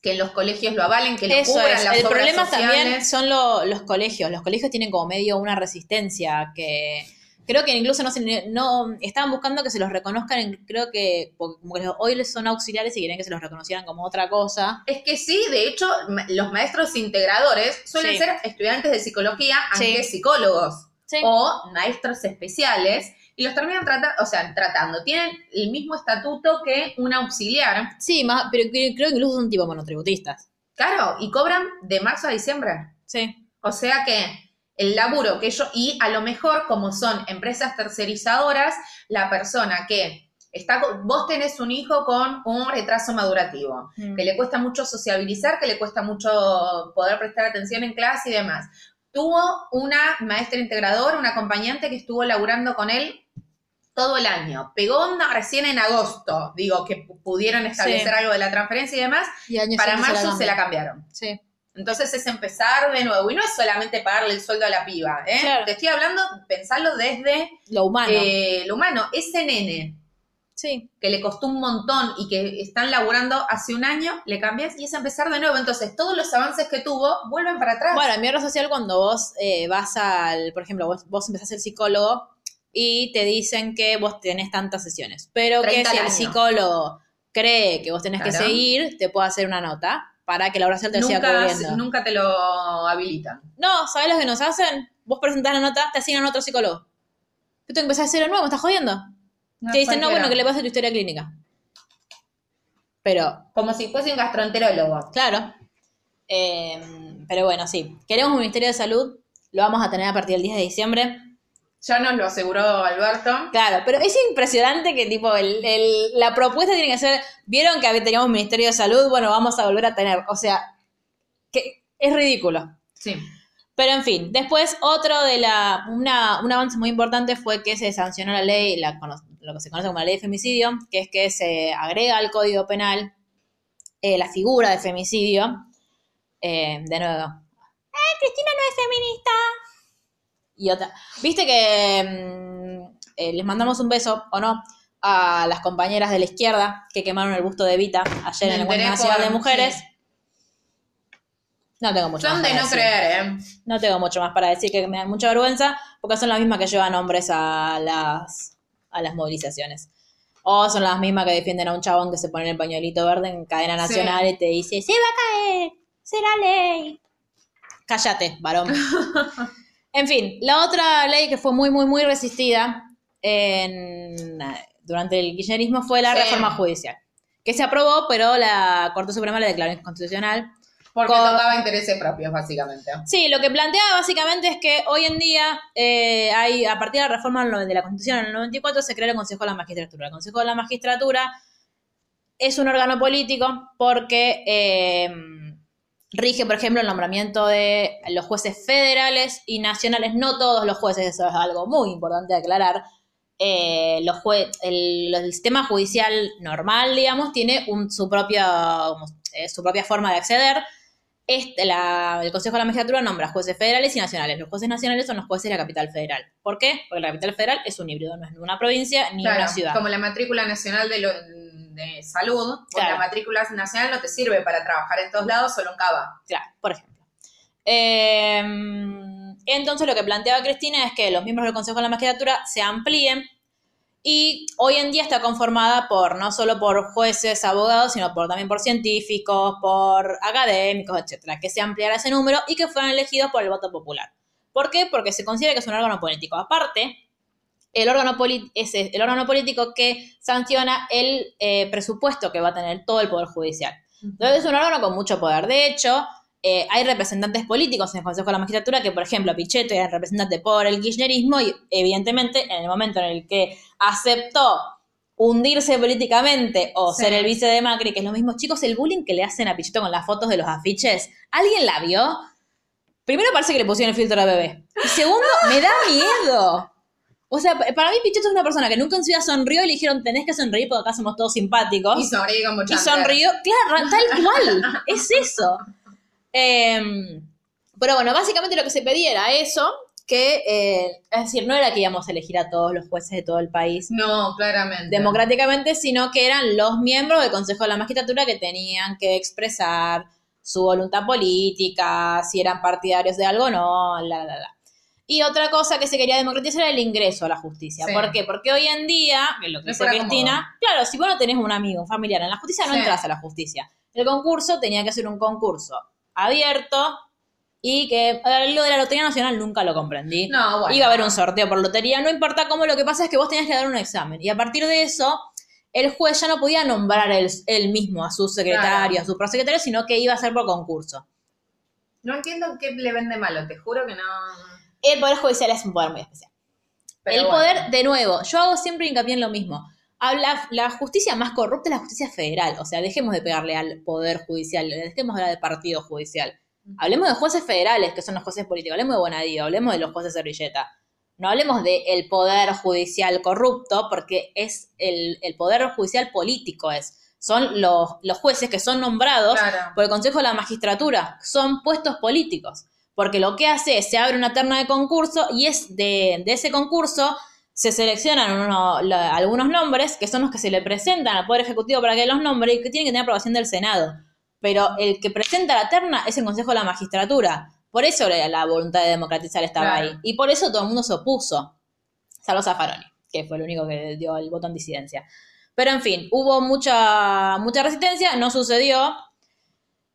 que en los colegios lo avalen, que lo Eso cubran es. las El obras problema también sociales. son lo- los colegios. Los colegios tienen como medio una resistencia que creo que incluso no se no estaban buscando que se los reconozcan, en- creo que como que hoy les son auxiliares y querían que se los reconocieran como otra cosa. Es que sí, de hecho, los maestros integradores suelen Sí. ser estudiantes de psicología, Sí. aunque psicólogos. Sí. o maestros especiales y los terminan tratando, o sea, tratando. Tienen el mismo estatuto que un auxiliar, Sí, más, pero cre- creo que incluso son tipo monotributistas. claro, y cobran de marzo a diciembre. Sí. O sea que el laburo que ellos, y a lo mejor como son empresas tercerizadoras, la persona que está, vos tenés un hijo con un retraso madurativo, que le cuesta mucho sociabilizar, que le cuesta mucho poder prestar atención en clase y demás. Tuvo una maestra integradora, una acompañante que estuvo laburando con él todo el año. Pegó onda recién en agosto, digo, que pu- pudieron establecer Sí. algo de la transferencia y demás. Y Para marzo se la cambian. cambiaron. Sí. Entonces es empezar de nuevo. Y no es solamente pagarle el sueldo a la piba, ¿eh? Claro. Te estoy hablando, pensarlo desde Lo humano. eh, lo humano. Ese nene sí. que le costó un montón y que están laburando hace un año, le cambias y es empezar de nuevo. Entonces, todos los avances que tuvo vuelven para atrás. Bueno, en mi obra social, cuando vos eh, vas al, por ejemplo, vos, vos empezás a ser psicólogo y te dicen que vos tenés tantas sesiones, pero que 30 si el año. psicólogo cree que vos tenés que seguir, te puede hacer una nota para que la obra social te siga nunca, cubriendo. nunca te lo habilitan. No, ¿sabés lo que nos hacen? Vos presentás la nota, te asignan otro psicólogo. Tengo que empezar a hacer de nuevo, ¿me estás jodiendo? te dicen, no, bueno, que le pase tu historia clínica. Pero, Como si fuese un gastroenterólogo. claro. Eh, pero bueno, sí. Queremos un Ministerio de Salud, lo vamos a tener a partir del 10 de diciembre. Ya nos lo aseguró Alberto. Claro, pero es impresionante que tipo el, el- la propuesta tiene que ser, vieron que teníamos un Ministerio de Salud, bueno, vamos a volver a tener, o sea, que es ridículo. Sí. Pero en fin, después otro de la, una, un avance muy importante fue que se sancionó la ley, la, cono- lo que se conoce como la ley de femicidio, que es que se agrega al Código Penal eh, la figura de femicidio. Eh, de nuevo, ¡eh, Cristina no es feminista! Y otra, viste que mm, eh, les mandamos un beso, ¿o no? A las compañeras de la izquierda que quemaron el busto de Vita ayer Me en el Encuentro Nacional de Mujeres. sí. No tengo mucho Son más de para no decir. creer, ¿eh? No tengo mucho más para decir que me da mucha vergüenza, porque son las mismas que llevan hombres a las, a las movilizaciones. O son las mismas que defienden a un chabón que se pone el pañuelito verde en cadena Sí. nacional y te dice, se va a caer, será ley. Cállate, varón. en fin, la otra ley que fue muy, muy, muy resistida en- durante el kirchnerismo fue la Sí. reforma judicial, que se aprobó, pero la Corte Suprema la declaró inconstitucional. Porque Con- tocaba intereses propios, básicamente. Sí, lo que planteaba básicamente es que hoy en día, eh, hay, a partir de la reforma de la Constitución en el 94, se creó el Consejo de la Magistratura. El Consejo de la Magistratura es un órgano político porque eh, rige, por ejemplo, el nombramiento de los jueces federales y nacionales. No todos los jueces, eso es algo muy importante de aclarar. eh, los jue- el, el sistema judicial normal, digamos, tiene un- su, propia, eh, su propia forma de acceder. Este, la- el Consejo de la Magistratura nombra jueces federales y nacionales. Los jueces nacionales son los jueces de la capital federal. ¿Por qué? Porque la capital federal es un híbrido, no es ni una provincia ni Claro, una ciudad. como la matrícula nacional de, lo- de salud, porque Claro. la matrícula nacional no te sirve para trabajar en todos lados, solo en Cava. Claro, por ejemplo. Eh, entonces lo que planteaba Cristina es que los miembros del Consejo de la Magistratura se amplíen y hoy en día está conformada por no solo por jueces, abogados, sino por, también por científicos, por académicos, etcétera, que se ampliara ese número y que fueran elegidos por el voto popular. ¿Por qué? Porque se considera que es un órgano político. Aparte, el órgano, es el órgano político que sanciona el eh, presupuesto que va a tener todo el Poder Judicial. Entonces es un órgano con mucho poder. De hecho, eh, hay representantes políticos en el Consejo de la Magistratura que, por ejemplo, Pichetto era representante por el kirchnerismo y evidentemente en el momento en el que aceptó hundirse políticamente o Sí. ser el vice de Macri, que es lo mismo, chicos, el bullying que le hacen a Pichetto con las fotos de los afiches, ¿alguien la vio? Primero parece que le pusieron el filtro de bebé. Y segundo, me da miedo. O sea, pa- para mí Pichetto es una persona que nunca en su vida sonrió y le dijeron, tenés que sonreír porque acá somos todos simpáticos. Y sonríe como Y sonrió, claro, tal cual, es eso. Em, pero bueno, básicamente lo que se pedía era eso, que, eh, es decir, no era que íbamos a elegir a todos los jueces de todo el país No, claramente. democráticamente, sino que eran los miembros del Consejo de la Magistratura que tenían que expresar su voluntad política, si eran partidarios de algo o no, la, la, la. Y otra cosa que se quería democratizar era el ingreso a la justicia. Sí. ¿Por qué? Porque hoy en día, que es lo que No dice Cristina, claro, si vos no tenés un amigo, un familiar en la justicia, no Sí. entras a la justicia. El concurso tenía que ser un concurso abierto y que lo de la Lotería Nacional nunca lo comprendí. No, bueno. Iba a haber un sorteo por lotería, no importa cómo, lo que pasa es que vos tenías que dar un examen. Y a partir de eso, el juez ya no podía nombrar él, él mismo a su secretario, Claro. a su prosecretario, sino que iba a ser por concurso. No entiendo qué le vende malo, te juro que no. El Poder Judicial es un poder muy especial. Pero el bueno. poder, de nuevo, yo hago siempre hincapié en lo mismo. Habla, la justicia más corrupta es la justicia federal. O sea, dejemos de pegarle al poder judicial, dejemos de hablar de partido judicial. Hablemos de jueces federales, que son los jueces políticos. Hablemos de Bonadío, hablemos de los jueces servilleta. No hablemos del poder judicial corrupto, porque es el, el poder judicial político es. Son los, los jueces que son nombrados Claro. por el Consejo de la Magistratura. Son puestos políticos. Porque lo que hace es, se abre una terna de concurso y es de, de ese concurso se seleccionan uno- la- algunos nombres que son los que se le presentan al Poder Ejecutivo para que los nombre y que tienen que tener aprobación del Senado. Pero el que presenta la terna es el Consejo de la Magistratura. Por eso la, la voluntad de democratizar estaba Claro. ahí. Y por eso todo el mundo se opuso. Salvo Zaffaroni, que fue el único que dio el voto en disidencia. Pero en fin, hubo mucha, mucha resistencia, no sucedió.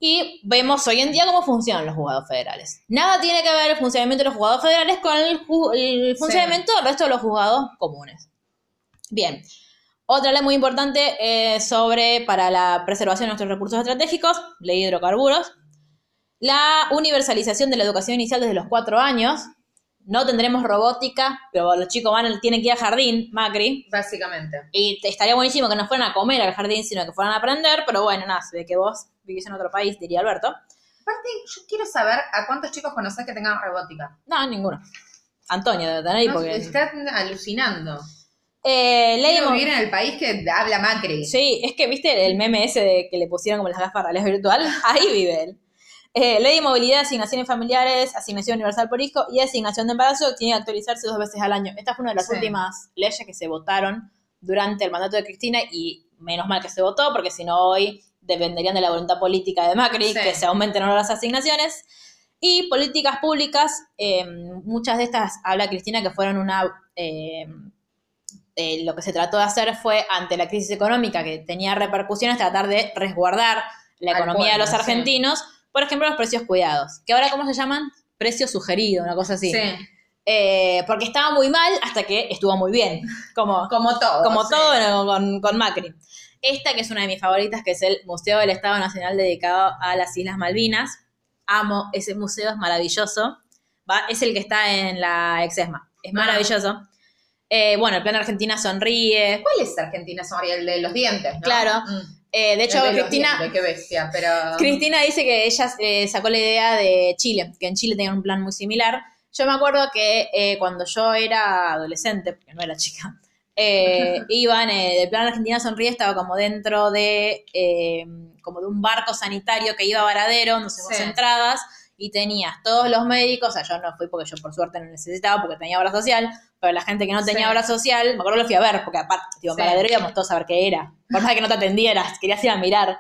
Y vemos hoy en día cómo funcionan los juzgados federales. Nada tiene que ver el funcionamiento de los juzgados federales con el, funcionamiento del resto de los juzgados comunes. Bien. Otra ley muy importante eh, sobre para la preservación de nuestros recursos estratégicos, ley de hidrocarburos. La universalización de la educación inicial desde los cuatro años. No tendremos robótica, pero los chicos van, tienen que ir al jardín, Macri. Básicamente. Y estaría buenísimo que no fueran a comer al jardín, sino que fueran a aprender, pero bueno, nada, se ve que vos vivís en otro país, diría Alberto. Aparte, yo quiero saber a cuántos chicos conocés que tengan robótica. No, ninguno. Antonio debe tener ahí No, porque... Están alucinando. Eh, vivir en el país que habla Macri. Sí, es que viste el meme ese de que le pusieron como las gafas reales virtual. Ahí vive él. Eh, ley de movilidad, asignaciones familiares, asignación universal por hijo y asignación de embarazo tiene que actualizarse dos veces al año. Esta fue una de las Sí. últimas leyes que se votaron durante el mandato de Cristina y menos mal que se votó porque si no hoy dependerían de la voluntad política de Macri Sí. que se aumenten no las asignaciones. Y políticas públicas, eh, muchas de estas habla Cristina que fueron una... eh, eh, lo que se trató de hacer fue, ante la crisis económica que tenía repercusiones, tratar de resguardar la Al economía de pueblo, los sí. argentinos. Por ejemplo, los precios cuidados, que ahora, ¿cómo se llaman? Precio sugerido, una cosa así. Sí. Eh, porque estaba muy mal hasta que estuvo muy bien, como, Como todo. como sí. todo con, con Macri. Esta, que es una de mis favoritas, que es el Museo del Estado Nacional dedicado a las Islas Malvinas. Amo ese museo, es maravilloso. Va, es el que está en la Exesma. Es maravilloso. Eh, bueno, el plan Argentina sonríe. ¿Cuál es Argentina Soria? El de los dientes, ¿no? Claro. Mm. Eh, de hecho, Cristina, dientes, qué bestia, pero... Cristina dice que ella eh, sacó la idea de Chile, que en Chile tenían un plan muy similar. Yo me acuerdo que cuando yo era adolescente, porque no era chica, Eh, iban, eh, el plan Argentina Sonríe estaba como dentro de, eh, como de un barco sanitario que iba a Varadero, donde se Sí. entradas, y tenías todos los médicos, o sea, yo no fui porque yo por suerte no necesitaba, porque tenía obra social, pero la gente que no tenía Sí. obra social, me acuerdo que lo fui a ver, porque aparte, en Sí. Varadero íbamos todos a ver qué era, por más de que no te atendieras, querías ir a mirar.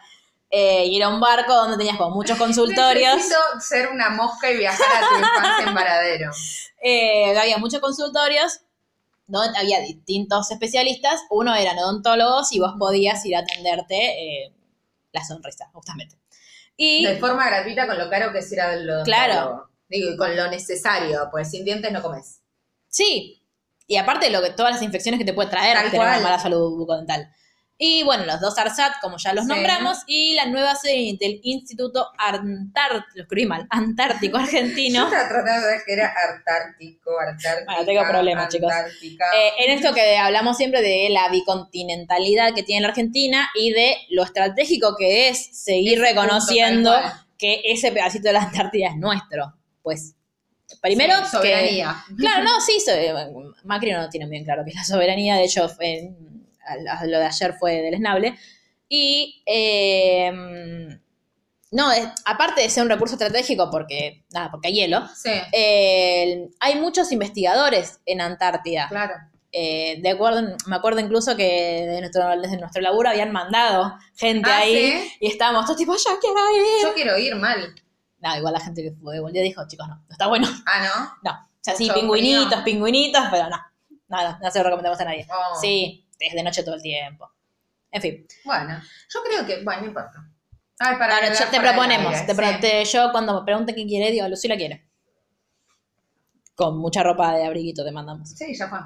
Eh, y era un barco donde tenías como muchos consultorios. Necesito ser una mosca y viajar a tu infancia en Varadero. Eh, había muchos consultorios donde había distintos especialistas. Uno eran odontólogos y vos podías ir a atenderte eh, la sonrisa, justamente. Y De forma gratuita con lo caro que es ir a lo Claro. Digo, y con lo necesario, pues sin dientes no comes. sí, y aparte lo que todas las infecciones que te puede traer tener una mala salud bucodental. Y bueno, los dos ARSAT, como ya los Sí. nombramos, y la nueva sede del Instituto Antártico, lo escribí mal, Antártico Yo Argentino. estaba tratando de que era Antártico, Antártica. Bueno, tengo problemas, chicos. Eh, en esto que hablamos siempre de la bicontinentalidad que tiene la Argentina y de lo estratégico que es seguir reconociendo que ese pedacito de la Antártida es nuestro. Pues, primero, Sí, que- soberanía. claro, no, sí, so- Macri no tiene bien claro que es la soberanía, de hecho, a- lo de ayer fue del esnable. Y, eh, no, es- aparte de ser un recurso estratégico, porque, nada, porque hay hielo, Sí, eh, hay muchos investigadores en Antártida. claro. Eh, de acuerdo, me acuerdo incluso que de nuestro, desde nuestro laburo habían mandado gente Ah, ahí ¿sí? y estábamos todos tipo, yo quiero ir. Yo quiero ir mal. No, igual la gente que fue de dijo, chicos, no, no está bueno. Ah, No. O sea, sí, Mucho pingüinitos, pingüinitos, pero no. Nada, no se lo recomendamos a nadie. ¿no? Oh. Sí, es de noche todo el tiempo. En fin. Bueno, yo creo que, bueno, no importa. Ay, para Ahora, yo- te proponemos, te pro- sí. te- yo cuando me pregunten qué quiere, digo, Lucila quiere. Con mucha ropa de abriguito te mandamos. Sí, ya fue.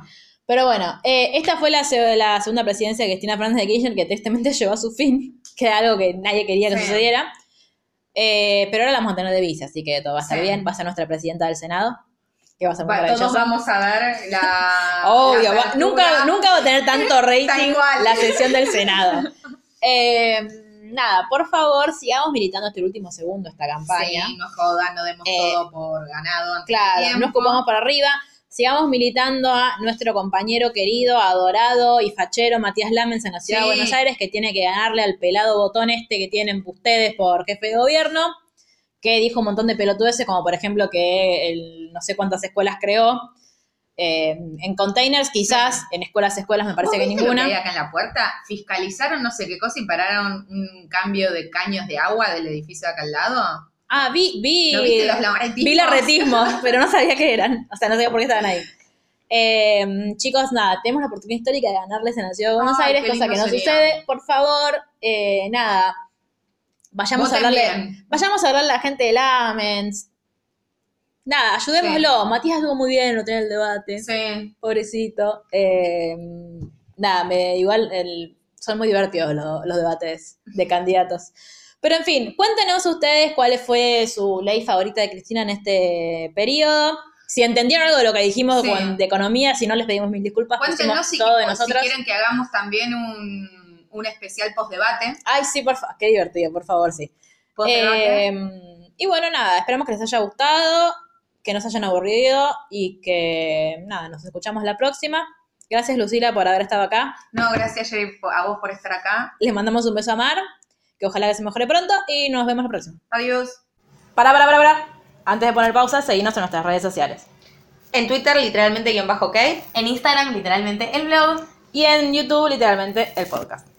Pero bueno, eh, esta fue la, la segunda presidencia de Cristina Fernández de Kirchner que tristemente llegó a su fin, que era algo que nadie quería que Sí. sucediera. Eh, pero ahora la vamos a tener de vice, así que todo va a estar Sí. bien. Va a ser nuestra presidenta del Senado, que va a ser muy Va, todos vamos a ver la. Obvio, la va- apertura. nunca, nunca va a tener tanto rating la sesión del Senado. Eh, nada, por favor, sigamos militando hasta el último segundo esta campaña. Sí, no jodan, no demos Eh, todo por ganado. antes Claro, tiempo. no escupamos para arriba. Sigamos militando a nuestro compañero querido, adorado y fachero Matías Lamens en la ciudad de. Buenos Aires, que tiene que ganarle al pelado botón este que tienen ustedes por jefe de gobierno, que dijo un montón de pelotudeces, como por ejemplo que el- no sé cuántas escuelas creó. eh, en containers, quizás, en escuelas, escuelas me parece ¿Vos que viste lo ninguna. hay acá en la puerta, fiscalizaron no sé qué cosa y pararon un cambio de caños de agua del edificio de acá al lado. Ah, vi, vi. ¿No viste los? Vi pero no sabía qué eran. O sea, no sabía por qué estaban ahí. Eh, chicos, nada, tenemos la oportunidad histórica de ganarles en la ciudad de Buenos Ay, Aires, cosa que no sería. sucede. Por favor, eh, nada, vayamos a hablarle, bien. vayamos a hablarle a la gente de Lamens. Nada, ayudémoslo. Sí. Matías estuvo muy bien no tener el debate. Sí. Pobrecito. Eh, nada, me, igual el- son muy divertidos los, los debates de candidatos. Pero en fin, cuéntenos ustedes cuál fue su ley favorita de Cristina en este periodo. Si entendieron algo de lo que dijimos Sí. de economía, si no les pedimos mil disculpas, Cuéntenos pusimos si, todo de si nosotros. quieren que hagamos también un, un especial post-debate. Ay, sí, por favor, qué divertido, por favor, sí. Eh, y bueno, nada, esperamos que les haya gustado, que no se hayan aburrido y que, nada, nos escuchamos la próxima. Gracias, Lucila, por haber estado acá. no, gracias, Jerry, a vos por estar acá. Les mandamos un beso a Mar, que ojalá que se mejore pronto y nos vemos la próxima. Adiós. Para, para, para, para. Antes de poner pausa, seguinos en nuestras redes sociales. En Twitter, literalmente guion bajo, ¿ok? En Instagram, literalmente, el blog. Y en YouTube, literalmente, el podcast.